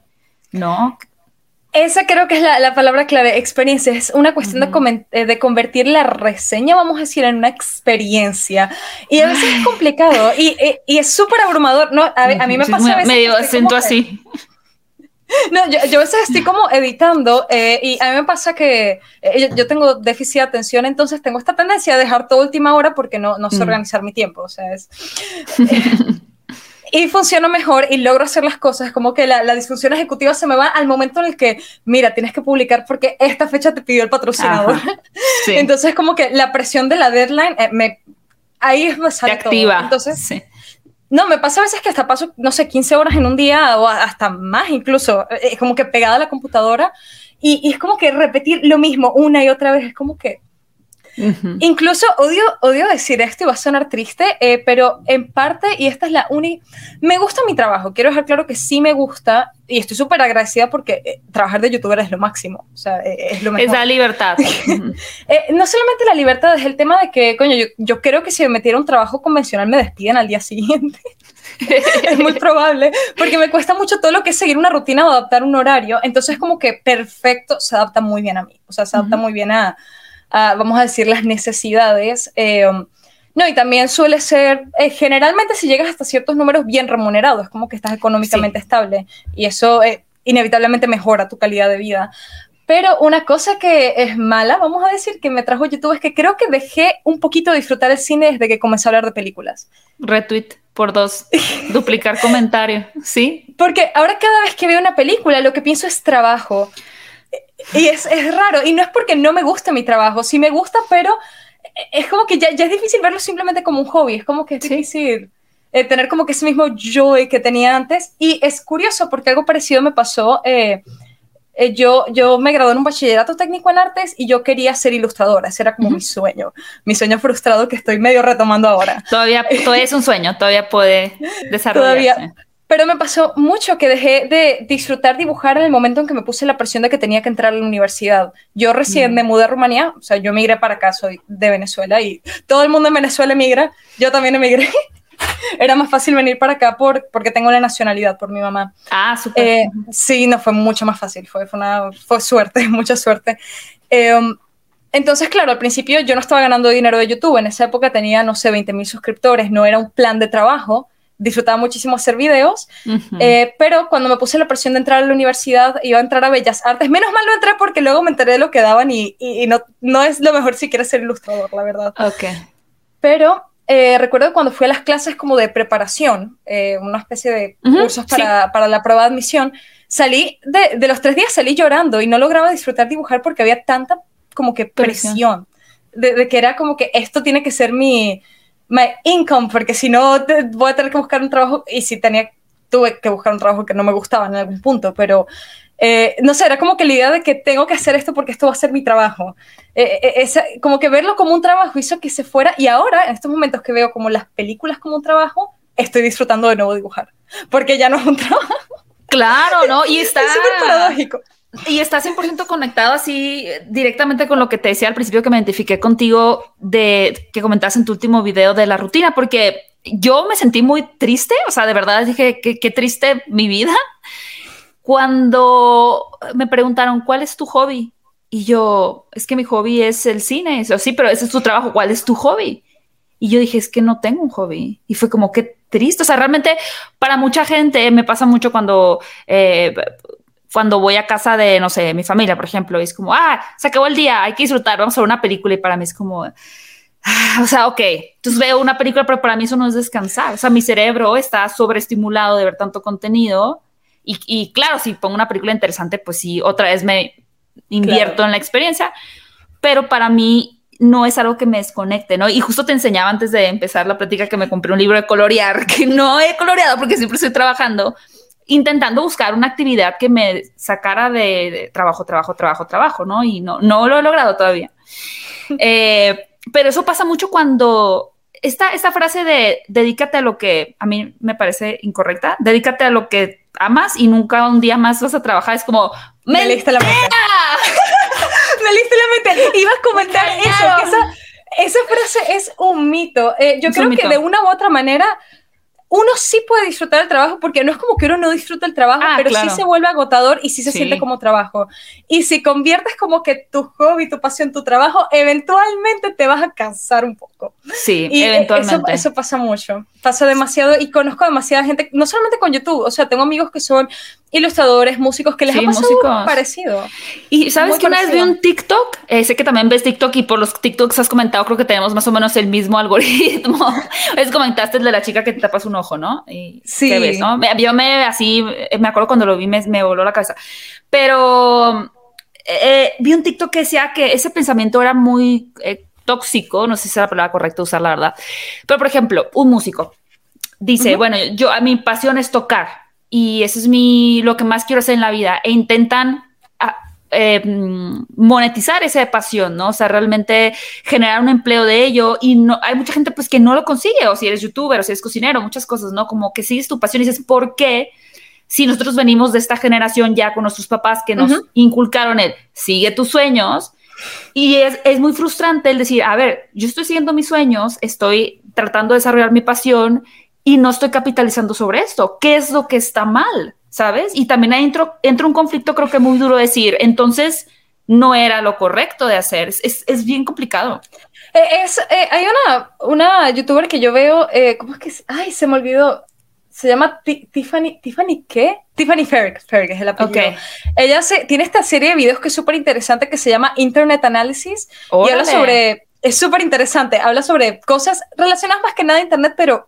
¿no? Esa creo que es la, palabra clave, experiencia. Es una cuestión de, eh, de, convertir la reseña, vamos a decir, en una experiencia. Y a veces es complicado y, y, es súper abrumador. ¿no? A, mí me pasa a veces... Medio acento así. No, yo, yo, a veces estoy como editando eh, y a mí me pasa que eh, yo, tengo déficit de atención, entonces tengo esta tendencia a dejar todo última hora porque no, no sé mm. organizar mi tiempo. O sea, es y funciona mejor y logro hacer las cosas, como que la, la, disfunción ejecutiva se me va al momento en el que, mira, tienes que publicar porque esta fecha te pidió el patrocinador. Entonces, como que la presión de la deadline, eh, me, ahí es más activa. Entonces, no, me pasa a veces que hasta paso, no sé, 15 horas en un día o hasta más incluso, es como que pegada a la computadora y, y es como que repetir lo mismo una y otra vez, es como que Incluso odio, odio decir esto y va a sonar triste, eh, pero en parte, y esta es la única, me gusta mi trabajo, quiero dejar claro que sí me gusta y estoy súper agradecida porque eh, trabajar de youtuber es lo máximo, o sea, eh, es lo mejor. Es la libertad. no solamente la libertad, es el tema de que, coño, yo, yo creo que si me metiera un trabajo convencional me despiden al día siguiente. es muy probable, porque me cuesta mucho todo lo que es seguir una rutina o adaptar un horario, entonces como que perfecto, se adapta muy bien a mí, o sea, se adapta muy bien a vamos a decir, las necesidades. Eh, no, y también suele ser, eh, generalmente si llegas hasta ciertos números bien remunerados, como que estás económicamente estable y eso eh, inevitablemente mejora tu calidad de vida. Pero una cosa que es mala, vamos a decir, que me trajo YouTube es que creo que dejé un poquito de disfrutar el cine desde que comencé a hablar de películas. Retweet por dos, duplicar comentario, ¿sí? Porque ahora cada vez que veo una película lo que pienso es trabajo. Y es, es, raro, y no es porque no me gusta mi trabajo, sí me gusta, pero es como que ya, ya es difícil verlo simplemente como un hobby, es como que es difícil eh, tener como que ese mismo joy que tenía antes. Y es curioso porque algo parecido me pasó. Eh, eh, yo, yo me gradué en un bachillerato técnico en artes y yo quería ser ilustradora, ese era como mi sueño, mi sueño frustrado que estoy medio retomando ahora. Todavía, todavía es un sueño, todavía puede desarrollarse. Todavía, pero me pasó mucho que dejé de disfrutar dibujar en el momento en que me puse la presión de que tenía que entrar a la universidad. Yo recién mm. me mudé a Rumanía, o sea, yo migré para acá, soy de Venezuela y todo el mundo en Venezuela emigra, yo también emigré. Era más fácil venir para acá por, porque tengo la nacionalidad por mi mamá. Ah, súper. Eh, sí, no, fue mucho más fácil, fue, fue, una, fue suerte, mucha suerte. Em, entonces, claro, al principio yo no estaba ganando dinero de YouTube, en esa época tenía, no sé, 20 mil suscriptores, no era un plan de trabajo, disfrutaba muchísimo hacer videos, eh, pero cuando me puse la presión de entrar a la universidad, iba a entrar a Bellas Artes. Menos mal no entré porque luego me enteré de lo que daban y, no, no es lo mejor si quieres ser ilustrador, la verdad. Ok. Pero eh, recuerdo cuando fui a las clases como de preparación, eh, una especie de cursos para, para, la prueba de admisión, salí, de, de, los tres días salí llorando y no lograba disfrutar dibujar porque había tanta como que presión, de, de que era como que esto tiene que ser mi my income, porque si no voy a tener que buscar un trabajo y si tenía, tuve que buscar un trabajo que no me gustaba en algún punto, pero eh, no sé, era como que la idea de que tengo que hacer esto porque esto va a ser mi trabajo. Eh, eh como que verlo como un trabajo hizo que se fuera y ahora, en estos momentos que veo como las películas como un trabajo, estoy disfrutando de nuevo dibujar, porque ya no es un trabajo. Claro, ¿no? Y está... Es súper paradójico. Y está 100% conectado así directamente con lo que te decía al principio que me identifiqué contigo de que comentaste en tu último video de la rutina, porque yo me sentí muy triste, o sea, de verdad dije qué triste mi vida cuando me preguntaron cuál es tu hobby y yo es que mi hobby es el cine, eso sí, pero ese es tu trabajo, ¿cuál es tu hobby? Y yo dije es que no tengo un hobby y fue como que triste, o sea, realmente para mucha gente me pasa mucho cuando eh, cuando voy a casa de, no sé, mi familia, por ejemplo, y es como, ah, se acabó el día, hay que disfrutar, vamos a ver una película y para mí es como, ah, o sea, ok, entonces veo una película, pero para mí eso no es descansar, o sea, mi cerebro está sobreestimulado de ver tanto contenido y, y claro, si pongo una película interesante, pues sí, otra vez me invierto en la experiencia, pero para mí no es algo que me desconecte, ¿no? Y justo te enseñaba antes de empezar la plática que me compré un libro de colorear, que no he coloreado porque siempre estoy trabajando, intentando buscar una actividad que me sacara de, trabajo, trabajo, trabajo, trabajo, ¿no? Y no, no lo he logrado todavía. Eh, pero eso pasa mucho cuando esta, esta frase de dedícate a lo que a mí me parece incorrecta, dedícate a lo que amas y nunca un día más vas a trabajar, es como... Me leíste la mente. me leíste la mente. Ibas a comentar eso, esa, esa, frase es un mito. Eh, yo creo que de una u otra manera uno sí puede disfrutar el trabajo porque no es como que uno no disfruta el trabajo, ah, pero sí se vuelve agotador y sí se siente como trabajo. Y si conviertes como que tu hobby, tu pasión, tu trabajo, eventualmente te vas a cansar un poco. Sí, eventualmente. Eso, pasa mucho, pasa demasiado y conozco demasiada gente, no solamente con YouTube, o sea, tengo amigos que son ilustradores, músicos, que les ha pasado parecido. Y sabes que una vez vi un TikTok, eh, sé que también ves TikTok y por los TikToks has comentado, creo que tenemos más o menos el mismo algoritmo. es comentaste el de la chica que te tapas un ojo, ¿no? Y sí. Ves, ¿no? Yo me así, eh, me acuerdo cuando lo vi, me, me voló la cabeza. Pero eh, vi un TikTok que decía que ese pensamiento era muy tóxico, no sé si es la palabra correcta usar, la verdad. Pero, por ejemplo, un músico dice, bueno, yo, a mi pasión es tocar y eso es mi, lo que más quiero hacer en la vida. E intentan ah, eh, monetizar esa pasión, ¿no? O sea, realmente generar un empleo de ello y no, hay mucha gente pues que no lo consigue, o si eres youtuber, o si eres cocinero, muchas cosas, ¿no? Como que sigues tu pasión y dices, ¿por qué? Si nosotros venimos de esta generación ya con nuestros papás que nos inculcaron el sigue tus sueños, y es, es, muy frustrante el decir, a ver, yo estoy siguiendo mis sueños, estoy tratando de desarrollar mi pasión y no estoy capitalizando sobre esto. ¿Qué es lo que está mal? ¿Sabes? Y también ahí entra, un conflicto creo que muy duro decir, entonces no era lo correcto de hacer. Es, es bien complicado. Eh, es, eh, hay una, una youtuber que yo veo, eh, ¿cómo es que? Ay, se me olvidó. Se llama Tiffany, ¿Tiffany qué? Tiffany Ferrick, Ferrick es el apellido. Ella se, tiene esta serie de videos que es súper interesante que se llama Internet Analysis y habla sobre, es súper interesante, habla sobre cosas relacionadas más que nada a Internet, pero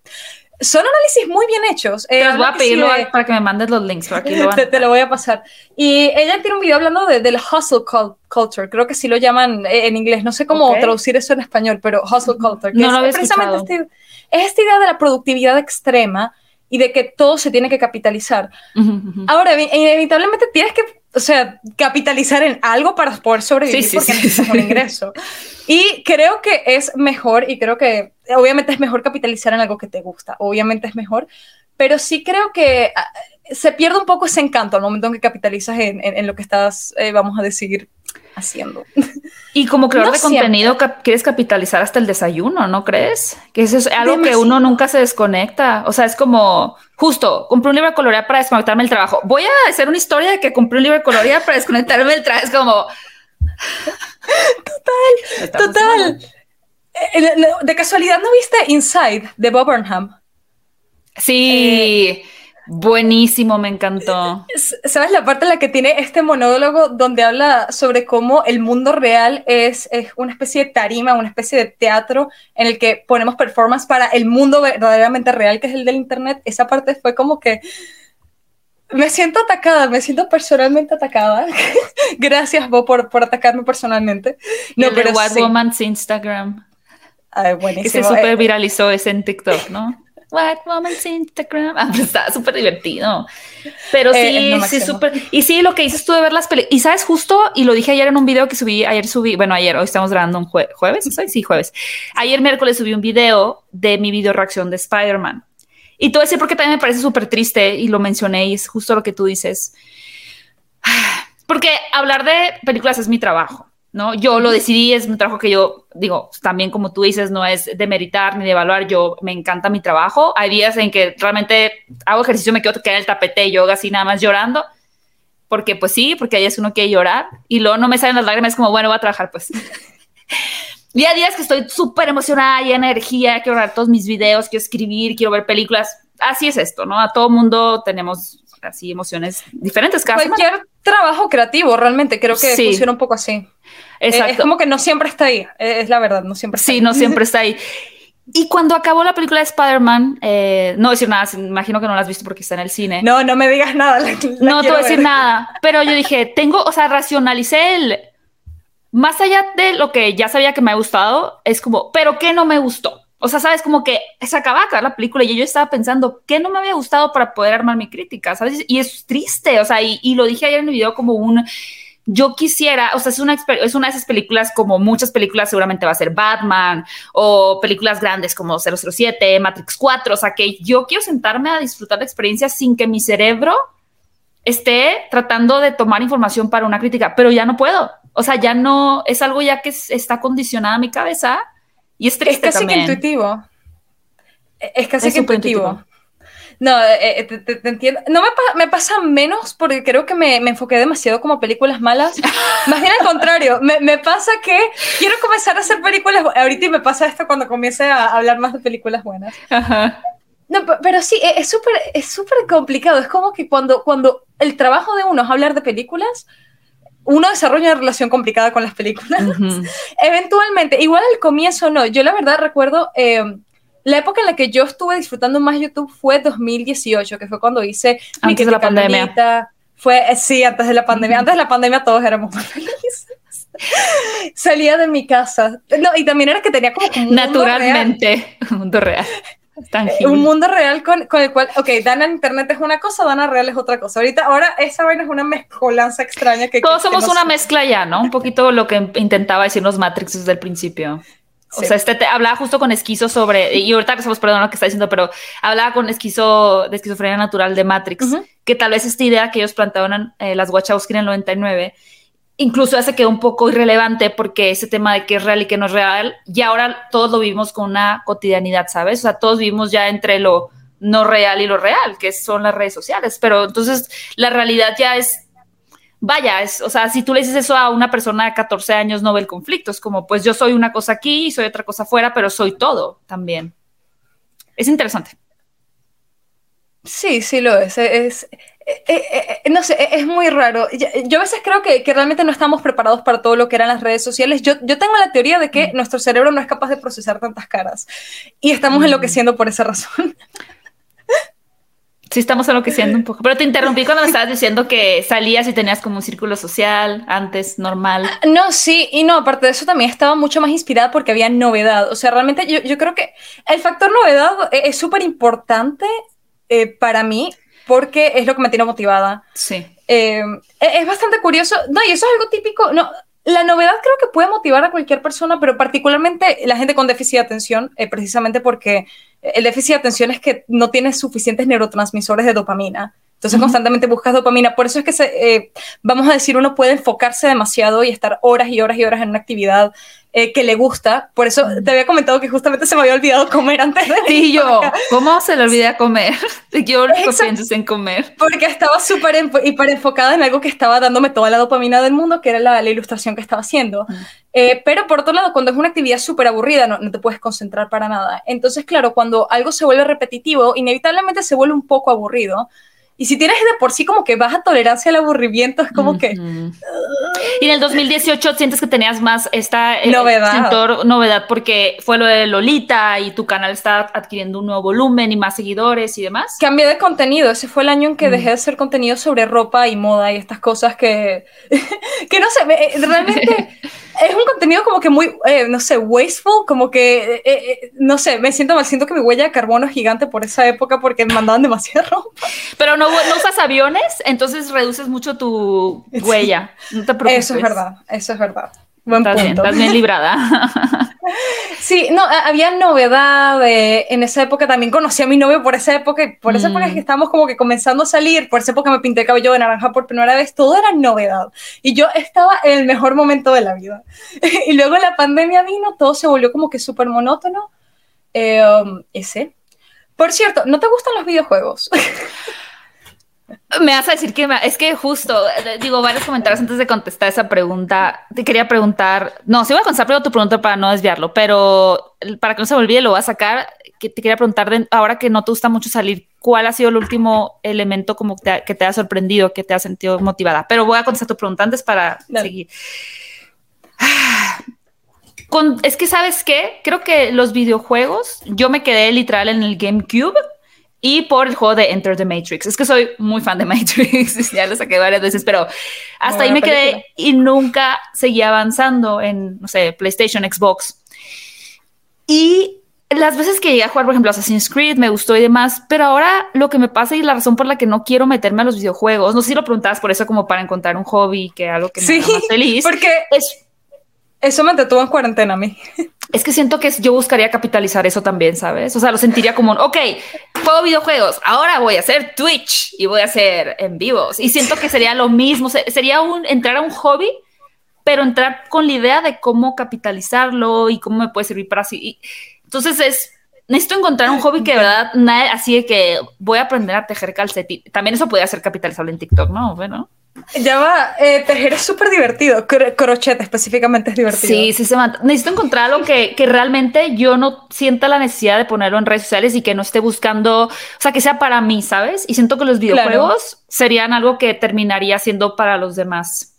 son análisis muy bien hechos. Eh, te los voy a pedir para que me mandes los links. aquí lo te, te, lo voy a pasar. Y ella tiene un video hablando de, del hustle culture. Creo que sí lo llaman eh, en inglés. No sé cómo traducir eso en español, pero hustle culture. no, lo es precisamente este, es esta idea de la productividad extrema y de que todo se tiene que capitalizar. Ahora, inevitablemente tienes que, o sea, capitalizar en algo para poder sobrevivir porque necesitas un ingreso. Y creo que es mejor, y creo que obviamente es mejor capitalizar en algo que te gusta, obviamente es mejor, pero sí creo que ah, se pierde un poco ese encanto al momento en que capitalizas en, lo que estás, eh, vamos a decir, haciendo. Y como creador de contenido, quieres capitalizar hasta el desayuno, ¿no crees? Que eso es algo que uno nunca se desconecta. O sea, es como, justo, compré un libro de colorear para desconectarme del trabajo. Voy a hacer una historia de que compré un libro de colorear para desconectarme del trabajo. Es como... Total, total. Eh, de casualidad, ¿no viste Inside de Bob Burnham? Sí. Eh, Buenísimo, me encantó. ¿Sabes la parte en la que tiene este monólogo donde habla sobre cómo el mundo real es, es, una especie de tarima, una especie de teatro en el que ponemos performance para el mundo verdaderamente real, que es el del Internet? Esa parte fue como que me siento atacada, me siento personalmente atacada. Gracias, Bo, por, por atacarme personalmente. No, pero What Woman's Instagram. Ay, buenísimo. Que se super eh, viralizó ese en TikTok, ¿no? What Woman's Instagram. Ah, pues está súper divertido. Pero eh, sí, sí, súper. Y sí, lo que dices tú de ver las películas. Y sabes, justo, y lo dije ayer en un video que subí, ayer subí, bueno, ayer, hoy estamos grabando un jueves, ¿no Sí, jueves. Ayer miércoles subí un video de mi video reacción de Spider-Man. Y todo decir porque también me parece súper triste y lo mencioné y es justo lo que tú dices. Porque hablar de películas es mi trabajo. ¿No? Yo lo decidí, es un trabajo que yo digo, también como tú dices, no es de meritar ni de evaluar, yo me encanta mi trabajo. Hay días en que realmente hago ejercicio, me quedo quedar en el tapete yoga así nada más llorando, porque pues sí, porque ahí es uno que llorar y luego no me salen las lágrimas, como bueno, voy a trabajar pues. y hay días que estoy súper emocionada y energía, quiero ver todos mis videos, quiero escribir, quiero ver películas. Así es esto, ¿no? A todo mundo tenemos así emociones diferentes cada Cualquier trabajo creativo, realmente, creo que funciona un poco así. Exacto. Es como que no siempre está ahí, es la verdad, no siempre está sí, no siempre está ahí. Y cuando acabó la película de Spider-Man, eh, no decir nada, imagino que no la has visto porque está en el cine. No, no me digas nada. no te voy a decir nada, pero yo dije, tengo, o sea, racionalicé el, más allá de lo que ya sabía que me ha gustado, es como, pero ¿qué no me gustó? O sea, sabes, como que se acaba de acabar la película y yo estaba pensando, ¿qué no me había gustado para poder armar mi crítica? ¿Sabes? Y es triste, o sea, y, y lo dije ayer en el video como un yo quisiera, o sea, es una, es una de esas películas como muchas películas, seguramente va a ser Batman o películas grandes como 007, Matrix 4, o sea, que yo quiero sentarme a disfrutar la experiencia sin que mi cerebro esté tratando de tomar información para una crítica, pero ya no puedo. O sea, ya no, es algo ya que está condicionada a mi cabeza y es triste Es casi también. que intuitivo. Es casi que intuitivo. No, eh, eh, te, te, te, entiendo. No me, pa me, pasa menos porque creo que me, me, enfoqué demasiado como películas malas. Más bien al contrario, me, me, pasa que quiero comenzar a hacer películas. Ahorita me pasa esto cuando comience a hablar más de películas buenas. Ajá. No, pero sí, e, es súper es súper complicado. Es como que cuando, cuando el trabajo de uno es hablar de películas, uno desarrolla una relación complicada con las películas. Uh -huh. Eventualmente, igual al comienzo no. Yo la verdad recuerdo... Eh, la época en la que yo estuve disfrutando más YouTube fue 2018, que fue cuando hice antes de la pandemia. Fue, sí, antes de la pandemia. Antes de la pandemia todos éramos muy felices. Salía de mi casa. No, y también era que tenía como un Naturalmente, mundo un mundo real. Tangible. Un mundo real con, con, el cual, ok, Dana en internet es una cosa, Dana real es otra cosa. Ahorita, ahora esa vaina es una mezcolanza extraña que... Todos que, somos que una mezcla ya, ¿no? Un poquito lo que intentaba decirnos Matrix desde el principio. O sí. sea, este te, hablaba justo con Esquizo sobre, y ahorita estamos perdón lo que está diciendo, pero hablaba con Esquizo de esquizofrenia natural de Matrix, uh -huh. que tal vez esta idea que ellos planteaban eh, las Wachowski en el 99, incluso hace que un poco irrelevante porque ese tema de qué es real y qué no es real, y ahora todos lo vivimos con una cotidianidad, ¿sabes? O sea, todos vivimos ya entre lo no real y lo real, que son las redes sociales, pero entonces la realidad ya es vaya, es, o sea, si tú le dices eso a una persona de 14 años, no ve el conflicto. Es como, pues yo soy una cosa aquí y soy otra cosa afuera, pero soy todo también. Es interesante. Sí, sí lo es. Es, es, es no sé, es muy raro. Yo a veces creo que, que, realmente no estamos preparados para todo lo que eran las redes sociales. Yo, yo tengo la teoría de que mm. nuestro cerebro no es capaz de procesar tantas caras y estamos mm. enloqueciendo por esa razón. Sí, estamos enloqueciendo un poco. Pero te interrumpí cuando me estabas diciendo que salías y tenías como un círculo social antes, normal. No, sí, y no, aparte de eso también estaba mucho más inspirada porque había novedad. O sea, realmente yo, yo creo que el factor novedad es súper importante eh, para mí porque es lo que me tiene motivada. Sí. Eh, es bastante curioso. No, y eso es algo típico. No, la novedad creo que puede motivar a cualquier persona, pero particularmente la gente con déficit de atención, eh, precisamente porque el déficit de atención es que no tienes suficientes neurotransmisores de dopamina. Entonces uh -huh. constantemente buscas dopamina. Por eso es que, se, eh, vamos a decir, uno puede enfocarse demasiado y estar horas y horas y horas en una actividad eh, que le gusta. Por eso te había comentado que justamente se me había olvidado comer antes de Sí, yo, ¿cómo se le olvida comer? Yo pienso en comer. Porque estaba súper hiper enfocada en algo que estaba dándome toda la dopamina del mundo, que era la, la ilustración que estaba haciendo. Eh, pero por otro lado, cuando es una actividad súper aburrida, no, no te puedes concentrar para nada. Entonces, claro, cuando algo se vuelve repetitivo, inevitablemente se vuelve un poco aburrido. Y si tienes de por sí como que baja tolerancia al aburrimiento, es como uh -huh. que... Uh... Y en el 2018 sientes que tenías más esta novedad. Sector, novedad porque fue lo de Lolita y tu canal está adquiriendo un nuevo volumen y más seguidores y demás. Cambié de contenido, ese fue el año en que uh -huh. dejé de hacer contenido sobre ropa y moda y estas cosas que... que no sé, me, realmente... es un contenido como que muy, eh, no sé, wasteful, como que, eh, eh, no sé, me siento mal, siento que mi huella de carbono es gigante por esa época porque me mandaban demasiada ropa. Pero no, no usas aviones, entonces reduces mucho tu huella. No te preocupes. Eso es verdad, eso es verdad. Buen estás punto. Bien, estás bien librada. sí, no, había novedad. De, en esa época también conocí a mi novio por esa época. Y por esa mm. época es que estábamos como que comenzando a salir. Por esa época me pinté el cabello de naranja por primera vez. Todo era novedad. Y yo estaba en el mejor momento de la vida. y luego la pandemia vino, todo se volvió como que súper monótono. Eh, um, ese. Por cierto, ¿no te gustan los videojuegos? Me vas a decir que me, es que justo, digo, varios comentarios antes de contestar esa pregunta. Te quería preguntar, no, si voy a contestar primero tu pregunta para no desviarlo, pero para que no se me olvide, lo voy a sacar. Que te quería preguntar, de, ahora que no te gusta mucho salir, ¿cuál ha sido el último elemento como que te, que te ha sorprendido, que te ha sentido motivada? Pero voy a contestar tu pregunta antes para Dale. seguir. Con, es que, ¿sabes qué? Creo que los videojuegos, yo me quedé literal en el GameCube y por el juego de Enter the Matrix. Es que soy muy fan de Matrix, ya lo saqué varias veces, pero hasta ahí me película. quedé y nunca seguí avanzando en, no sé, PlayStation, Xbox. Y las veces que llegué a jugar, por ejemplo, Assassin's Creed, me gustó y demás, pero ahora lo que me pasa y la razón por la que no quiero meterme a los videojuegos, no sé si lo preguntabas por eso, como para encontrar un hobby, que algo que me Sí, haga más feliz. porque es, eso me detuvo en cuarentena a mí. es que siento que yo buscaría capitalizar eso también, ¿sabes? O sea, lo sentiría como, ok, juego videojuegos, ahora voy a hacer Twitch y voy a hacer en vivos. Y siento que sería lo mismo, se- sería un entrar a un hobby, pero entrar con la idea de cómo capitalizarlo y cómo me puede servir para así. Y- entonces es, necesito encontrar un hobby que de verdad, nada, así de que voy a aprender a tejer calcetín. También eso puede ser capitalizable en TikTok, ¿no? Bueno. Ya va, eh, tejer es súper divertido. Cro- crochet específicamente es divertido. Sí, sí se. Necesito encontrar algo que, que realmente yo no sienta la necesidad de ponerlo en redes sociales y que no esté buscando, o sea, que sea para mí, ¿sabes? Y siento que los videojuegos serían algo que terminaría siendo para los demás.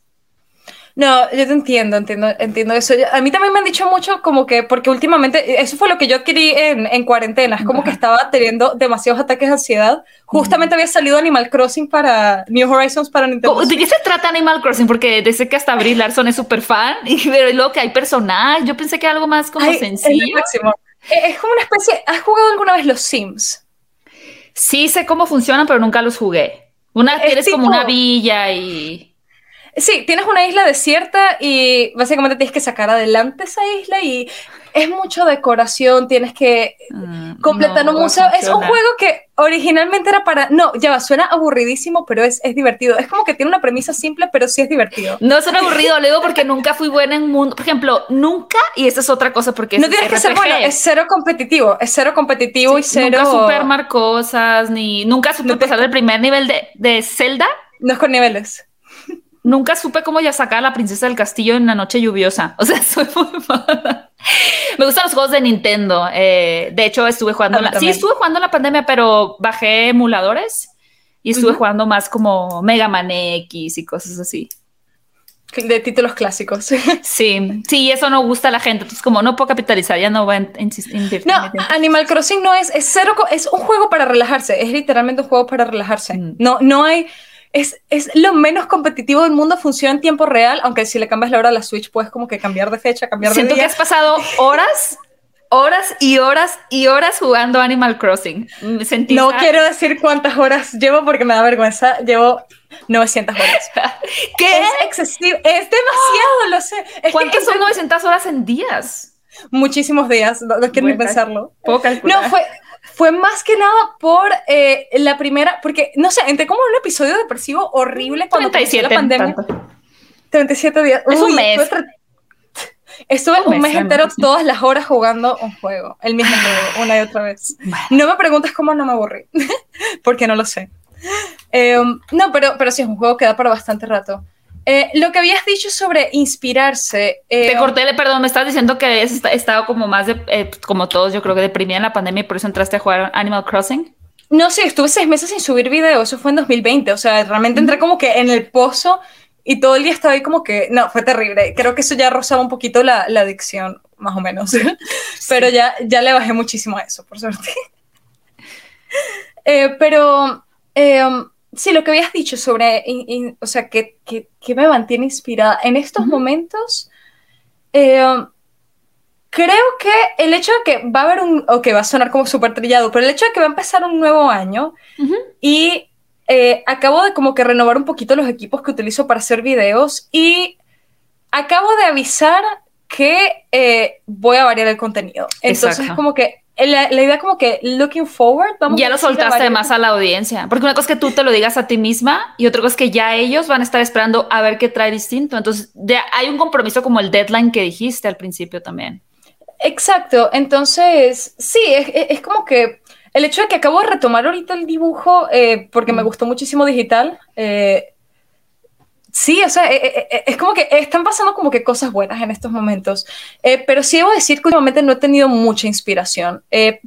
No, yo te entiendo, entiendo, entiendo eso. Yo- A mí también me han dicho mucho como que, porque últimamente, eso fue lo que yo adquirí en, en cuarentena, es como que estaba teniendo demasiados ataques de ansiedad. Justamente había salido Animal Crossing para New Horizons para Nintendo. ¿Cómo- ¿De qué se trata Animal Crossing? Porque desde que hasta Brie Larson es súper fan, y pero luego que hay personajes, yo pensé que algo más como Ay, es lo sencillo. Eh, Es como una especie, ¿has jugado alguna vez los Sims? Sí sé cómo funcionan, pero nunca los jugué. Una, Es tienes como una villa y... Sí, tienes una isla desierta y básicamente tienes que sacar adelante esa isla y es mucho decoración, tienes que mm, completar no un museo. Es un juego que originalmente era para... No, ya va, suena aburridísimo, pero es, es divertido. Es como que tiene una premisa simple, pero sí es divertido. No es un aburrido, luego porque nunca fui buena en mundo. Por ejemplo, nunca, y esta es otra cosa porque No es tienes que ser bueno, es cero competitivo, es cero competitivo y cero... Nunca supe armar cosas, ni nunca supe No te- del primer nivel de, de Zelda. No es con niveles. Nunca supe cómo ya sacar a la princesa del castillo en la noche lluviosa. O sea, soy muy mala. Me gustan los juegos de Nintendo. eh, de hecho, estuve jugando. La- sí, estuve jugando en la pandemia, pero bajé emuladores y estuve Ujú. jugando más como Mega Man X y cosas así. De títulos clásicos. Sí, sí, eso no gusta a la gente. Entonces, como no puedo capitalizar, ya no voy a in- insist- invertir No. Animal Crossing no es, es cero, es un juego para relajarse, es literalmente un juego para relajarse. Mm. No, no hay, es, es lo menos competitivo del mundo, funciona en tiempo real, aunque si le cambias la hora a la Switch puedes como que cambiar de fecha, cambiar Siento de que día. has pasado horas, horas y horas y horas jugando Animal Crossing. Sentí No quiero decir cuántas horas llevo porque me da vergüenza, llevo 900 horas. ¿Qué? Es excesivo, es demasiado, lo sé. Es que ¿Cuántas son entre 900 horas en días? Muchísimos días, no, no quiero ni pensarlo. Puedo calcular. No, fue, fue más que nada por eh, la primera, porque no sé, entré como en un episodio depresivo horrible cuando comenzó 37 la pandemia. tanto. 37 días. Es un Uy, mes. Estuve, Un un mes mes, entero todas las horas jugando un juego, el mismo juego, una y otra vez. No me preguntes cómo no me aburrí, porque no lo sé. Eh, no, pero, pero sí es un juego que da para bastante rato. Eh, lo que habías dicho sobre inspirarse. eh, Te corté, perdón, me estás diciendo que habías esta- estado como más de, eh, como todos, yo creo que deprimida en la pandemia y por eso entraste a jugar Animal Crossing. No sé, estuve seis meses sin subir video, eso fue en 2020, o sea, realmente entré como que en el pozo y todo el día estaba ahí como que, no, fue terrible, creo que eso ya rozaba un poquito la, la adicción, más o menos, pero ya, ya le bajé muchísimo a eso, por suerte. Eh, pero, eh, sí, lo que habías dicho sobre, in- in- o sea, que, que, que me mantiene inspirada en estos momentos, eh, creo que el hecho de que va a haber un, ok, va a sonar como súper trillado, pero el hecho de que va a empezar un nuevo año y eh, acabo de como que renovar un poquito los equipos que utilizo para hacer videos y acabo de avisar que eh, voy a variar el contenido. Entonces Exacto. como que la, la idea como que looking forward, vamos Ya a lo a soltaste más a la audiencia, porque una cosa es que tú te lo digas a ti misma y otra cosa es que ya ellos van a estar esperando a ver qué trae distinto. Entonces, de- hay un compromiso como el deadline que dijiste al principio también. Exacto, entonces sí, es, es- es como que el hecho de que acabo de retomar ahorita el dibujo eh, porque me gustó muchísimo digital, eh, sí, o sea, eh, eh, eh, es como que están pasando como que cosas buenas en estos momentos, Eh, pero sí debo decir que últimamente no he tenido mucha inspiración, eh,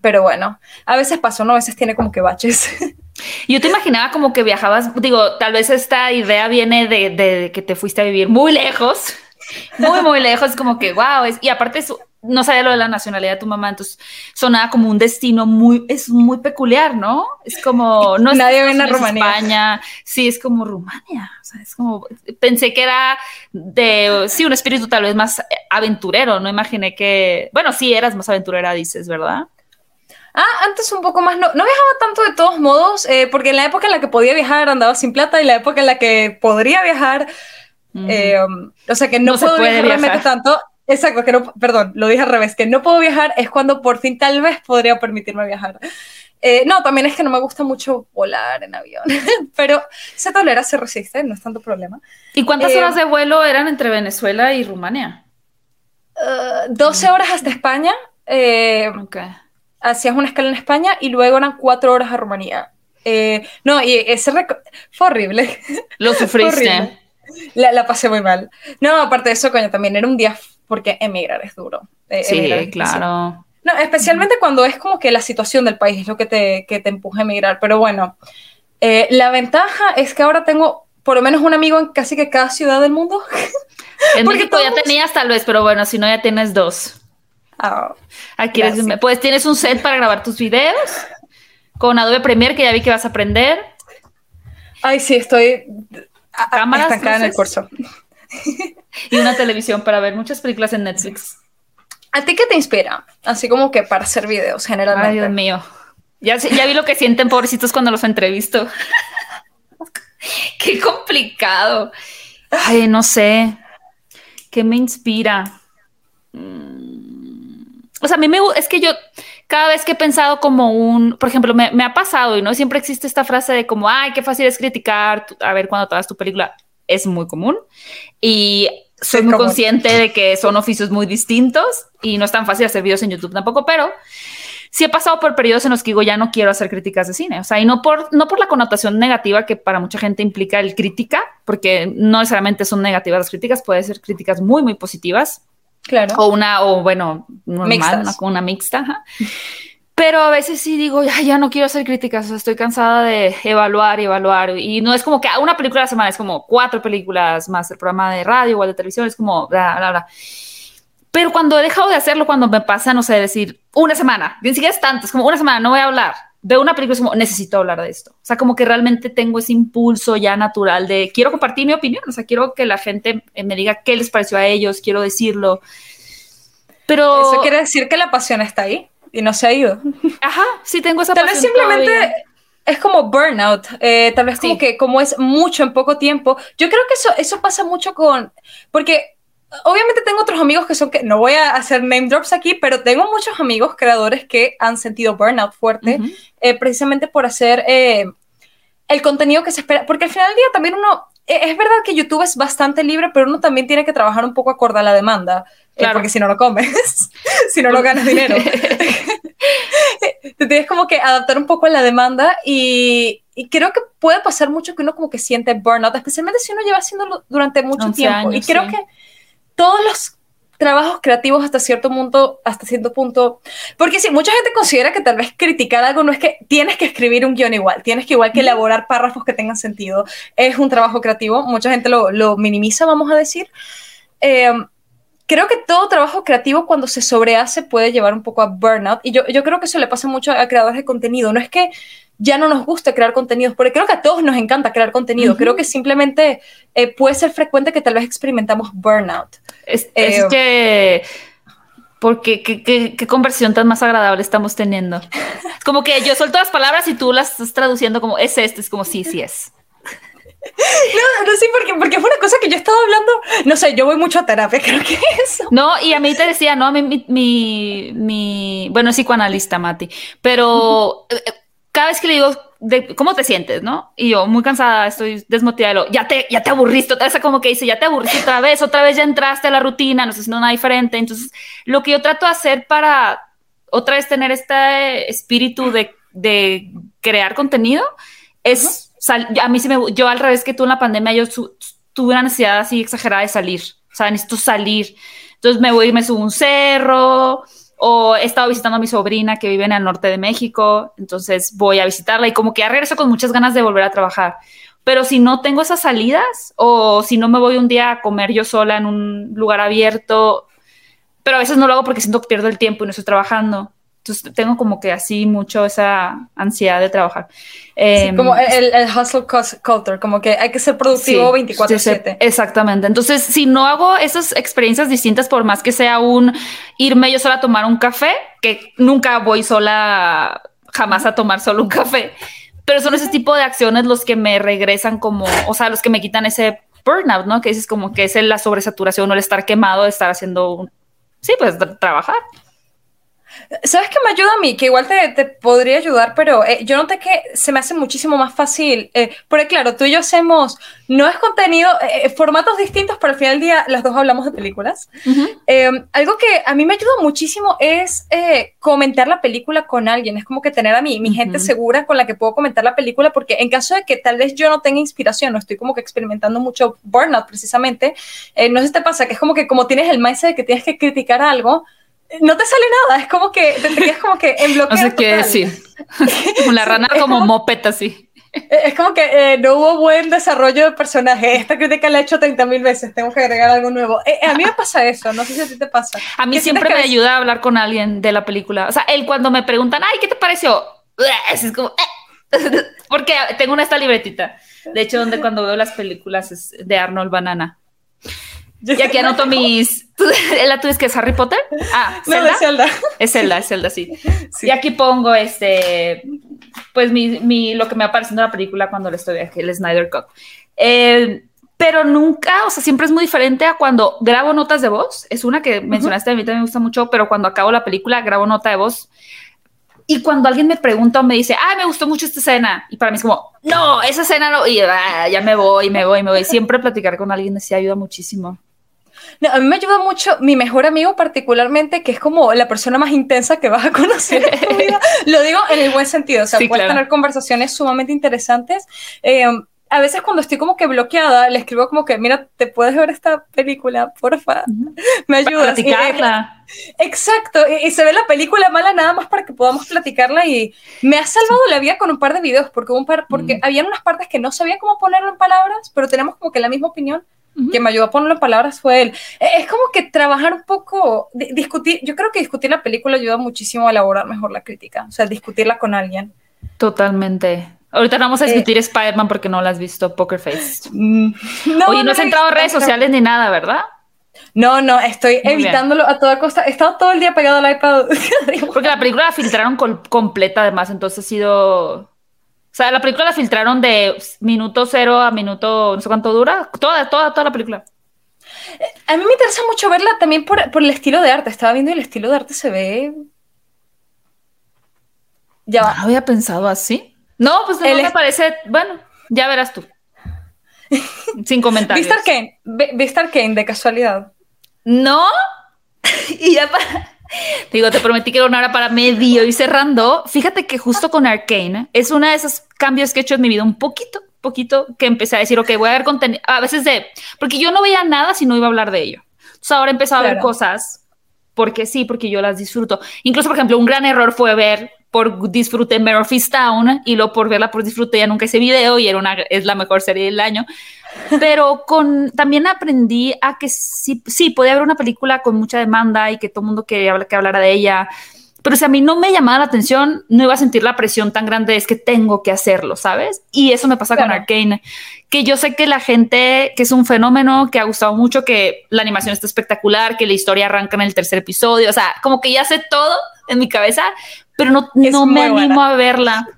pero bueno, a veces pasó, ¿no? A veces tiene como que baches. Yo te imaginaba como que viajabas, digo, tal vez esta idea viene de, de que te fuiste a vivir muy lejos, muy, muy lejos, como que, wow, es, y aparte eso, no sabía lo de la nacionalidad de tu mamá, entonces sonaba como un destino muy, es muy peculiar, ¿no? Es como, no es Nadie viene a Rumanía. España, sí, es como Rumania, o sea, es como, pensé que era de, sí, un espíritu tal vez más aventurero, no imaginé que, bueno, sí, eras más aventurera, dices, ¿verdad? Ah, antes un poco más, no, no viajaba tanto de todos modos, eh, porque en la época en la que podía viajar andaba sin plata y la época en la que podría viajar, eh, o sea que no, puedo viajar, realmente tanto. Exacto, que no, perdón, lo dije al revés, que no puedo viajar es cuando por fin tal vez podría permitirme viajar. Eh, no, también es que no me gusta mucho volar en avión, pero se tolera, se resiste, no es tanto problema. ¿Y cuántas horas de vuelo eran entre Venezuela y Rumania? 12 horas hasta España. Okay hacías una escala en España y luego eran cuatro horas a Rumanía. Eh, no, y ese fue horrible. Lo sufriste. La, pasé muy mal. No, aparte de eso, coño, también era un día porque emigrar es duro. Eh, sí, claro. No, especialmente cuando es como que la situación del país es lo que te, que te empuja a emigrar. Pero bueno, eh, la ventaja es que ahora tengo por lo menos un amigo en casi que cada ciudad del mundo. En México ya tenías tal vez, pero bueno, si no ya tienes dos. Ah, Aquí pues tienes un set para grabar tus videos con Adobe Premiere que ya vi que vas a aprender. Ay, sí, estoy cámaras estancada en el curso. y una televisión para ver muchas películas en Netflix. ¿A ti qué te inspira? Así como que para hacer videos generalmente. Ay, Dios mío. Ya, ya vi lo que sienten pobrecitos cuando los entrevisto. qué complicado. Ay, no sé. ¿Qué me inspira? Mm o sea, a mí me es que yo cada vez que he pensado como un, por ejemplo, me, ha pasado y no siempre existe esta frase de como, ay, qué fácil es criticar, a ver cuando todas tu película, es muy común y soy muy consciente de que son oficios muy distintos y no es tan fácil hacer videos en YouTube tampoco, pero sí he pasado por periodos en los que digo, ya no quiero hacer críticas de cine, o sea, y no por, no por la connotación negativa que para mucha gente implica el crítica, porque no necesariamente son negativas las críticas, puede ser críticas muy, muy positivas, Claro. O una, o bueno, normal, una, una, mixta. Pero a veces sí digo, ya, ya no quiero hacer críticas, estoy cansada de evaluar y evaluar. Y no es como que una película a la semana, es como cuatro películas más el programa de radio o de televisión, es como bla, bla, bla. Pero cuando he dejado de hacerlo, cuando me pasa, no sé, decir una semana, ni siquiera es tanto, es como una semana, no voy a hablar veo una película y como, necesito hablar de esto. O sea, como que realmente tengo ese impulso ya natural de quiero compartir mi opinión, o sea, quiero que la gente me diga qué les pareció a ellos, quiero decirlo. Pero... Eso quiere decir que la pasión está ahí y no se ha ido. Ajá, sí tengo esa tal pasión. Vez simplemente... Es como burnout, eh, tal vez como que como es mucho en poco tiempo. Yo creo que eso, eso pasa mucho con, porque obviamente tengo otros amigos que son que no voy a hacer name drops aquí, pero tengo muchos amigos creadores que han sentido burnout fuerte eh, precisamente por hacer eh, el contenido que se espera, porque al final del día también uno e, es verdad que YouTube es bastante libre, pero uno también tiene que trabajar un poco acorde a la demanda, eh, porque si no lo comes, si no, no ganas dinero. Te tienes como que adaptar un poco a la demanda y, y, creo que puede pasar mucho que uno como que siente burnout, especialmente si uno lleva haciéndolo durante mucho tiempo. y creo que todos los trabajos creativos hasta cierto punto, hasta cierto punto, porque sí, mucha gente considera que tal vez criticar algo no es que tienes que escribir un guion igual, tienes que igual que elaborar párrafos que tengan sentido, es un trabajo creativo, mucha gente lo, lo minimiza, vamos a decir. Eh, creo que todo trabajo creativo cuando se sobrehace puede llevar un poco a burnout y yo, yo creo que eso le pasa mucho a creadores de contenido, no es que ya no nos gusta crear contenidos, porque creo que a todos nos encanta crear contenido. Creo que simplemente eh, puede ser frecuente que tal vez experimentamos burnout. Es, eh, que... Porque qué, qué, conversión tan más agradable estamos teniendo. Es como que yo suelto las palabras y tú las estás traduciendo como es este, es como sí, sí es. No, no sé, porque, porque fue una cosa que yo estaba hablando, no sé, yo voy mucho a terapia, creo que eso. No, y a mí te decía, no, a mí mi, mi, mi bueno, es psicoanalista, Mati, pero cada vez que le digo, de, ¿cómo te sientes? ¿No? Y yo, muy cansada, estoy desmotivada. Ya te, ya te aburriste, otra vez como que dice, ya te aburriste otra vez, otra vez ya entraste a la rutina, no estás haciendo nada diferente. Entonces, lo que yo trato de hacer para otra vez tener este espíritu de, de crear contenido es, a mí sí me, yo al revés que tú en la pandemia, yo tuve una necesidad así exagerada de salir. O sea, necesito salir. Entonces me voy y me subo un cerro, o he estado visitando a mi sobrina que vive en el norte de México, entonces voy a visitarla y como que ya regreso con muchas ganas de volver a trabajar. Pero si no tengo esas salidas o si no me voy un día a comer yo sola en un lugar abierto, pero a veces no lo hago porque siento que pierdo el tiempo y no estoy trabajando. Entonces tengo como que así mucho esa ansiedad de trabajar. Em, como el, el, hustle culture, como que hay que ser productivo 24/7. exactamente. Entonces, si no hago esas experiencias distintas, por más que sea un irme yo sola a tomar un café, que nunca voy sola jamás a tomar solo un café, pero son ese tipo de acciones los que me regresan como, o sea, los que me quitan ese burnout, ¿no? Que es como que es la sobresaturación o el estar quemado de estar haciendo un, sí, pues trabajar. ¿Sabes qué me ayuda a mí? Que igual te, te podría ayudar, pero eh, yo noté que se me hace muchísimo más fácil. Eh, porque claro, tú y yo hacemos, no es contenido, eh, formatos distintos, pero al final del día las dos hablamos de películas. algo que a mí me ayuda muchísimo es comentar la película con alguien. Es como que tener a mí, mi gente segura con la que puedo comentar la película, porque en caso de que tal vez yo no tenga inspiración, no estoy como que experimentando mucho burnout precisamente, no sé si te pasa, que es como que como tienes el mindset de que tienes que criticar algo, no te sale nada, es como que te quedas como que en bloqueo. No sé qué decir. la rana como, mopeta, así. Es como que eh, no hubo buen desarrollo de personaje. Esta crítica la he hecho 30 mil veces. Tengo que agregar algo nuevo. Eh, a mí me pasa eso. No sé si a ti te pasa. A mí siempre me ayuda a hablar con alguien de la película. O sea, él cuando me preguntan, ay, ¿qué te pareció? Es como, eh". porque tengo una esta libretita. De hecho, donde cuando veo las películas es de Arnold Banana. Y aquí anoto mis. ¿La tuya es que es Harry Potter? Ah, ¿Zelda? es Zelda. Es Zelda, es Zelda, sí. Y aquí pongo este. Pues mi, mi, lo que me va apareciendo en la película cuando le estoy aquí, el Snyder Cut. Eh, pero nunca, o sea, siempre es muy diferente a cuando grabo notas de voz. Es una que mencionaste, a mí también me gusta mucho, pero cuando acabo la película grabo nota de voz. Y cuando alguien me pregunta o me dice, ah, me gustó mucho esta escena, y para mí es como, no, esa escena no, y ah, ya me voy, me voy, me voy. Siempre platicar con alguien así ayuda muchísimo. No, a mí me ayuda mucho mi mejor amigo particularmente, que es como la persona más intensa que vas a conocer en tu vida. Lo digo en el buen sentido, o sea, puedes tener conversaciones sumamente interesantes. Eh, a veces cuando estoy como que bloqueada, le escribo como que, mira, ¿te puedes ver esta película? Porfa, me ayudas. platicarla. exacto, y, se ve la película mala nada más para que podamos platicarla y me ha salvado la vida con un par de videos, porque, un par, porque habían unas partes que no sabía cómo ponerlo en palabras, pero tenemos como que la misma opinión que me ayudó a ponerlo en palabras fue él. E, es como que trabajar un poco, discutir, yo creo que discutir la película ayuda muchísimo a elaborar mejor la crítica, o sea, discutirla con alguien. Totalmente. Ahorita vamos a eh, discutir Spider-Man porque no la has visto, Poker Face. Mm, no, Oye, no, has entrado a redes sociales ni nada, ¿verdad? No, no, estoy evitándolo a toda costa. He estado todo el día pegado al iPad. porque la película la filtraron completa, además, entonces ha sido sea, la película la filtraron de minuto cero a minuto, no sé cuánto dura, toda, toda, toda la película. A mí me interesa mucho verla también por, el estilo de arte. Estaba viendo y el estilo de arte se ve. Ya va. No había pensado así. No, pues no me parece. Bueno, ya verás tú. Sin comentarios. ¿Viste? ¿Viste Arkane de casualidad? No. y ya para. Digo, te prometí que era una hora para medio y cerrando. Fíjate que justo con Arkane es una de esos cambios que he hecho en mi vida un poquito, poquito, que empecé a decir, ok, voy a ver contenido, a veces de, porque yo no veía nada si no iba a hablar de ello. Entonces ahora he empezado a ver cosas porque sí, porque yo las disfruto. Incluso, por ejemplo, un gran error fue ver por disfrute Mare Town y luego por verla por disfrute ya nunca ese video y era una, es la mejor serie del año. Pero con, también aprendí a que sí, sí, podía haber una película con mucha demanda y que todo el mundo quería que hablara de ella. Pero si a mí no me llamaba la atención, no iba a sentir la presión tan grande, es que tengo que hacerlo, ¿sabes? Y eso me pasa con Arkane, que yo sé que la gente, que es un fenómeno, que ha gustado mucho, que la animación está espectacular, que la historia arranca en el tercer episodio, o sea, como que ya sé todo en mi cabeza, pero no, no me animo a verla.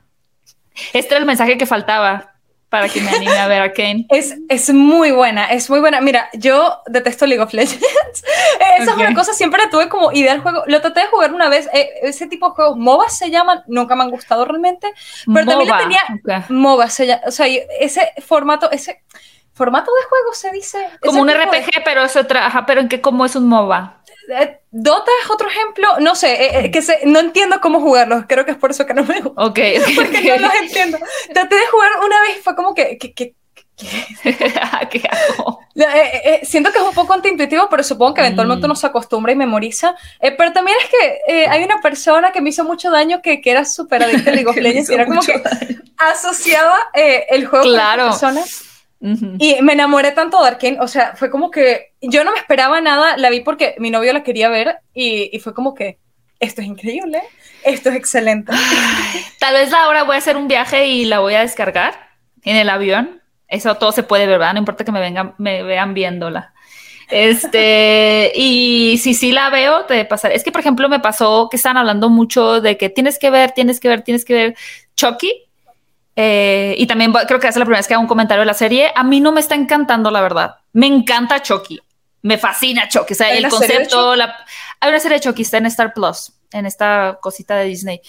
Este era el mensaje que faltaba para que me anime a ver a Kane. Es, es muy buena, es muy buena. Mira, yo detesto League of Legends. Esa es una cosa, siempre tuve como idea del juego. Lo traté de jugar una vez. Eh, ese tipo de juegos, MOBA se llaman, nunca me han gustado realmente. Pero también le tenía MOBA, se llama, o sea, ese formato, ese formato de juego se dice. Como un RPG, pero eso trabaja, pero en qué, cómo es un MOBA. Eh, Dota es otro ejemplo, no sé, eh, eh, que no entiendo cómo jugarlos, creo que es por eso que no me gusta. Ok, porque no los entiendo. Traté de jugar una vez, fue como que, ¿qué hago? siento que es un poco antiintuitivo, pero supongo que eventualmente mm. uno se acostumbra y memoriza. pero también es que hay una persona que me hizo mucho daño que, que era súper adicta a League of Legends y era como que asociaba el juego claro. con personas. Y me enamoré tanto de Arkane, o sea, fue como que yo no me esperaba nada, la vi porque mi novio la quería ver y, fue como que esto es increíble, esto es excelente. Tal vez ahora voy a hacer un viaje y la voy a descargar en el avión. Eso todo se puede ver, ¿verdad? No importa que me vengan, me vean viéndola. Este, y si sí la veo, te pasar. Es que, por ejemplo, me pasó que están hablando mucho de que tienes que ver, tienes que ver, tienes que ver Chucky. Eh, y también creo que es la primera vez que hago un comentario de la serie. A mí no me está encantando, la verdad. Me encanta Chucky. Me fascina Chucky. O sea, el concepto. La... Hay una serie de Chucky, está en Star Plus, en esta cosita de Disney.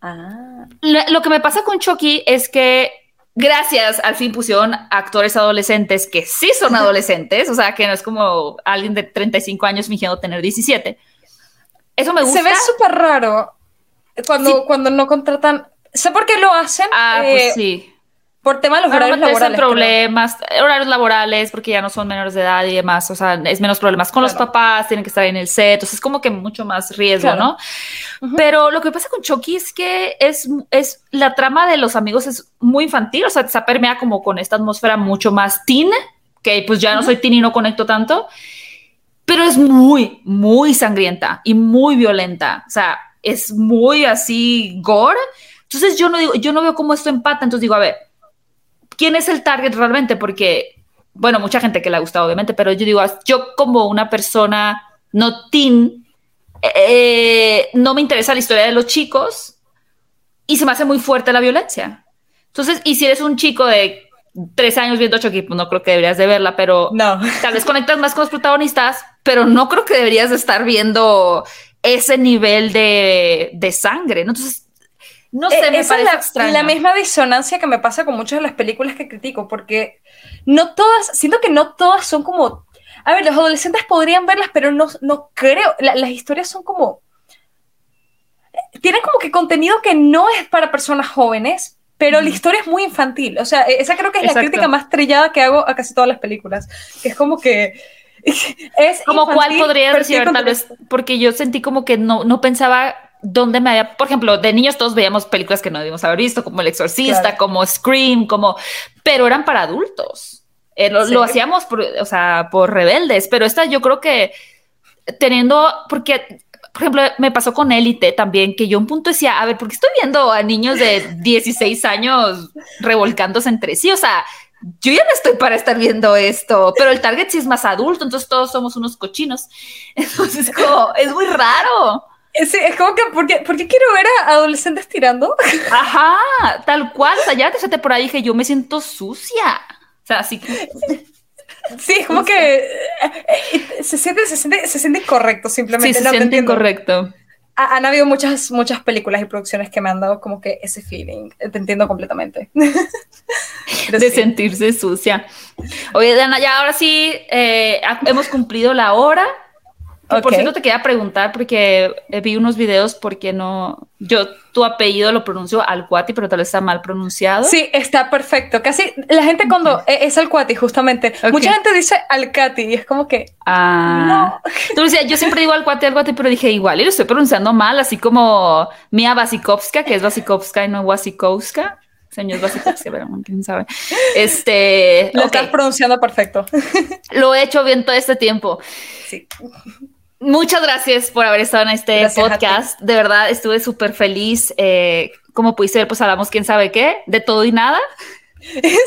Ah. Lo que me pasa con Chucky es que gracias, al fin pusieron actores adolescentes que sí son adolescentes, o sea, que no es como alguien de 35 años fingiendo tener 17. Eso me gusta. Se ve súper raro cuando, cuando no contratan. Sé por qué lo hacen. Ah, pues eh, sí. Por tema de los horarios laborales. problemas, horarios laborales, porque ya no son menores de edad y demás. O sea, es menos problemas con los papás, tienen que estar en el set. Entonces es como que mucho más riesgo, ¿no? Pero lo que pasa con Chucky es que es, es la trama de los amigos es muy infantil. O sea, se permea como con esta atmósfera mucho más teen, que pues ya no soy teen y no conecto tanto. Pero es muy, muy sangrienta y muy violenta. O sea, es muy así gore. Entonces yo no digo, yo no veo cómo esto empata. Entonces digo, a ver, quién es el target realmente, porque, bueno, mucha gente que le ha gustado, obviamente, pero yo digo, yo como una persona no teen, eh, no me interesa la historia de los chicos y se me hace muy fuerte la violencia. Entonces, y si eres un chico de tres años viendo Chucky, pues no creo que deberías de verla, pero no. tal vez conectas más con los protagonistas, pero no creo que deberías de estar viendo ese nivel de, de sangre, ¿no? Entonces, no sé, me Esa es la, la, misma disonancia que me pasa con muchas de las películas que critico, porque no todas, siento que no todas son como. A ver, los adolescentes podrían verlas, pero no, no creo. las historias son como. Tienen como que contenido que no es para personas jóvenes, pero la historia es muy infantil. O sea, e, esa creo que es la crítica más trillada que hago a casi todas las películas. Que es como que. Es como cuál podría decir, tal vez, porque yo sentí como que no, no pensaba donde me había, por ejemplo, de niños todos veíamos películas que no debíamos haber visto, como El Exorcista, como Scream, como, pero eran para adultos. Eh, lo, hacíamos por, o sea, por rebeldes, pero esta yo creo que teniendo, porque, por ejemplo, me pasó con Élite también, que yo un punto decía, a ver, ¿por qué estoy viendo a niños de 16 años revolcándose entre sí? O sea, yo ya no estoy para estar viendo esto, pero el target sí es más adulto, entonces todos somos unos cochinos. Entonces, como, es muy raro. Sí, es como que, ¿por qué, quiero ver a adolescentes tirando? Ajá, tal cual. O sea, ya te por ahí dije, yo me siento sucia. O sea, así que... Sí, es como que eh, eh, se siente, se siente, se siente incorrecto simplemente. Sí, se siente incorrecto. han habido muchas, muchas películas y producciones que me han dado como que ese feeling. Te entiendo completamente. de sentirse sucia. Oye, Dana, ya ahora sí eh, hemos cumplido la hora. Por cierto, te quería preguntar porque vi unos videos porque no, yo tu apellido lo pronuncio Alcuati, pero tal vez está mal pronunciado. Sí, está perfecto. Casi la gente cuando e, es Alcuati, justamente, mucha gente dice Alcati y es como que ah, no. Entonces, yo siempre digo Alcuati, Alcuati, pero dije igual y lo estoy pronunciando mal, así como Mia Basikovska, que es Basikovska y no Wasikowska. Señor Basikovska, pero quién sabe. Este, lo estás pronunciando perfecto. Lo he hecho bien todo este tiempo. Sí. Muchas gracias por haber estado en este podcast. De verdad, estuve súper feliz. Eh, como pudiste ver, pues hablamos quién sabe qué, de todo y nada.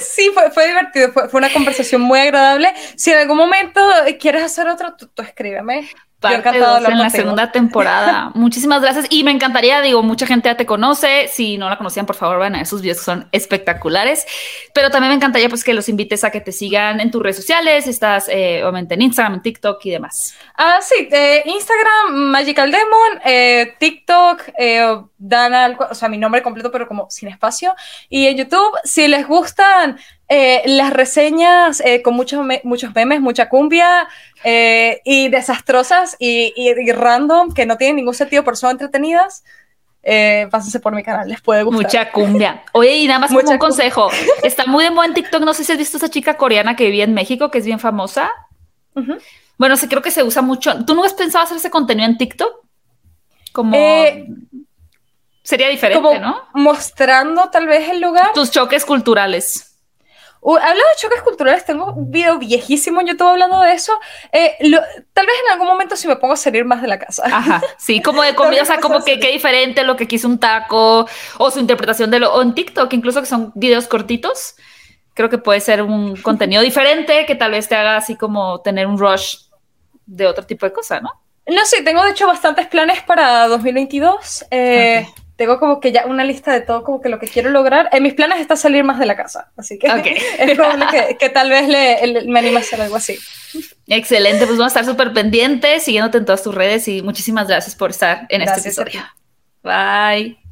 Sí, fue, divertido, fue, una conversación muy agradable. Si en algún momento quieres hacer otro, tú escríbeme en la segunda temporada. Muchísimas gracias. Y me encantaría, digo, mucha gente ya te conoce. Si no la conocían, por favor, van a esos videos que son espectaculares. Pero también me encantaría pues que los invites a que te sigan en tus redes sociales. Estás eh, obviamente en Instagram, en TikTok y demás. Ah, sí, Instagram, Magical Demon, eh, TikTok, eh, Dana, o sea, mi nombre completo, pero como sin espacio. Y en YouTube, si les gustan eh, las reseñas eh, con muchos, muchos memes, mucha cumbia eh, y desastrosas y, random que no tienen ningún sentido, pero son entretenidas. pásense por mi canal, les puede gustar. Mucha cumbia. Oye, y nada más como un consejo. Está muy de moda en TikTok. No sé si has visto esa chica coreana que vivía en México, que es bien famosa. Bueno, sí, creo que se usa mucho. ¿Tú no has pensado hacer ese contenido en TikTok? Como. Sería diferente, ¿no? Mostrando tal vez el lugar. Tus choques culturales. Hablando de choques culturales, tengo un video viejísimo en YouTube hablando de eso. Eh, tal vez en algún momento si me pongo a salir más de la casa. Ajá, sí, como de comida, o sea, como que qué diferente lo que quiso un taco o su interpretación de lo, o en TikTok, incluso que son videos cortitos. Creo que puede ser un contenido diferente que tal vez te haga así como tener un rush de otro tipo de cosa, ¿no? No sé, tengo de hecho bastantes planes para 2022. Eh, tengo como que ya una lista de todo como que lo que quiero lograr. En mis planes está salir más de la casa, así que es como que, que, tal vez le, me anime a hacer algo así. Excelente, pues vamos a estar súper pendientes, siguiéndote en todas tus redes y muchísimas gracias por estar en este episodio. Bye.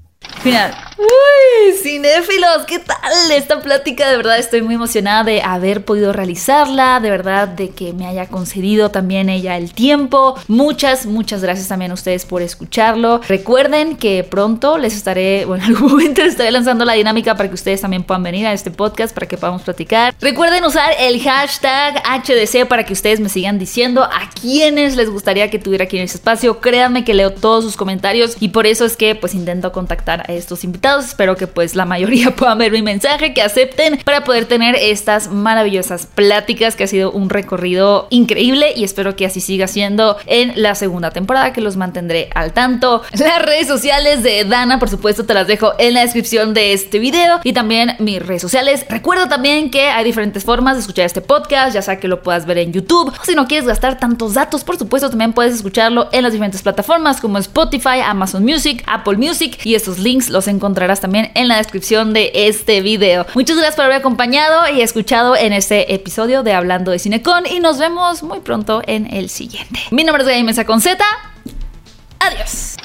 Final. Uy, cinéfilos, ¿qué tal esta plática? De verdad estoy muy emocionada de haber podido realizarla, de verdad de que me haya concedido también ella el tiempo. Muchas, muchas gracias también a ustedes por escucharlo. Recuerden que pronto les estaré, bueno, en algún momento les estaré lanzando la dinámica para que ustedes también puedan venir a este podcast para que podamos platicar. Recuerden usar el hashtag HDC para que ustedes me sigan diciendo a quienes les gustaría que tuviera aquí en ese espacio. Créanme que leo todos sus comentarios y por eso es que pues intento contactar a estos invitados. Espero que pues la mayoría puedan ver mi mensaje, que acepten para poder tener estas maravillosas pláticas que ha sido un recorrido increíble y espero que así siga siendo en la segunda temporada que los mantendré al tanto. Las redes sociales de Dana por supuesto te las dejo en la descripción de este video y también mis redes sociales. Recuerda también que hay diferentes formas de escuchar este podcast, ya sea que lo puedas ver en YouTube si no quieres gastar tantos datos, por supuesto también puedes escucharlo en las diferentes plataformas como Spotify, Amazon Music, Apple Music y estos links los encontrarás también en la descripción de este video. Muchas gracias por haber acompañado y escuchado en este episodio de Hablando de Cinecon y nos vemos muy pronto en el siguiente. Mi nombre es Gaby Mesa con. Adiós.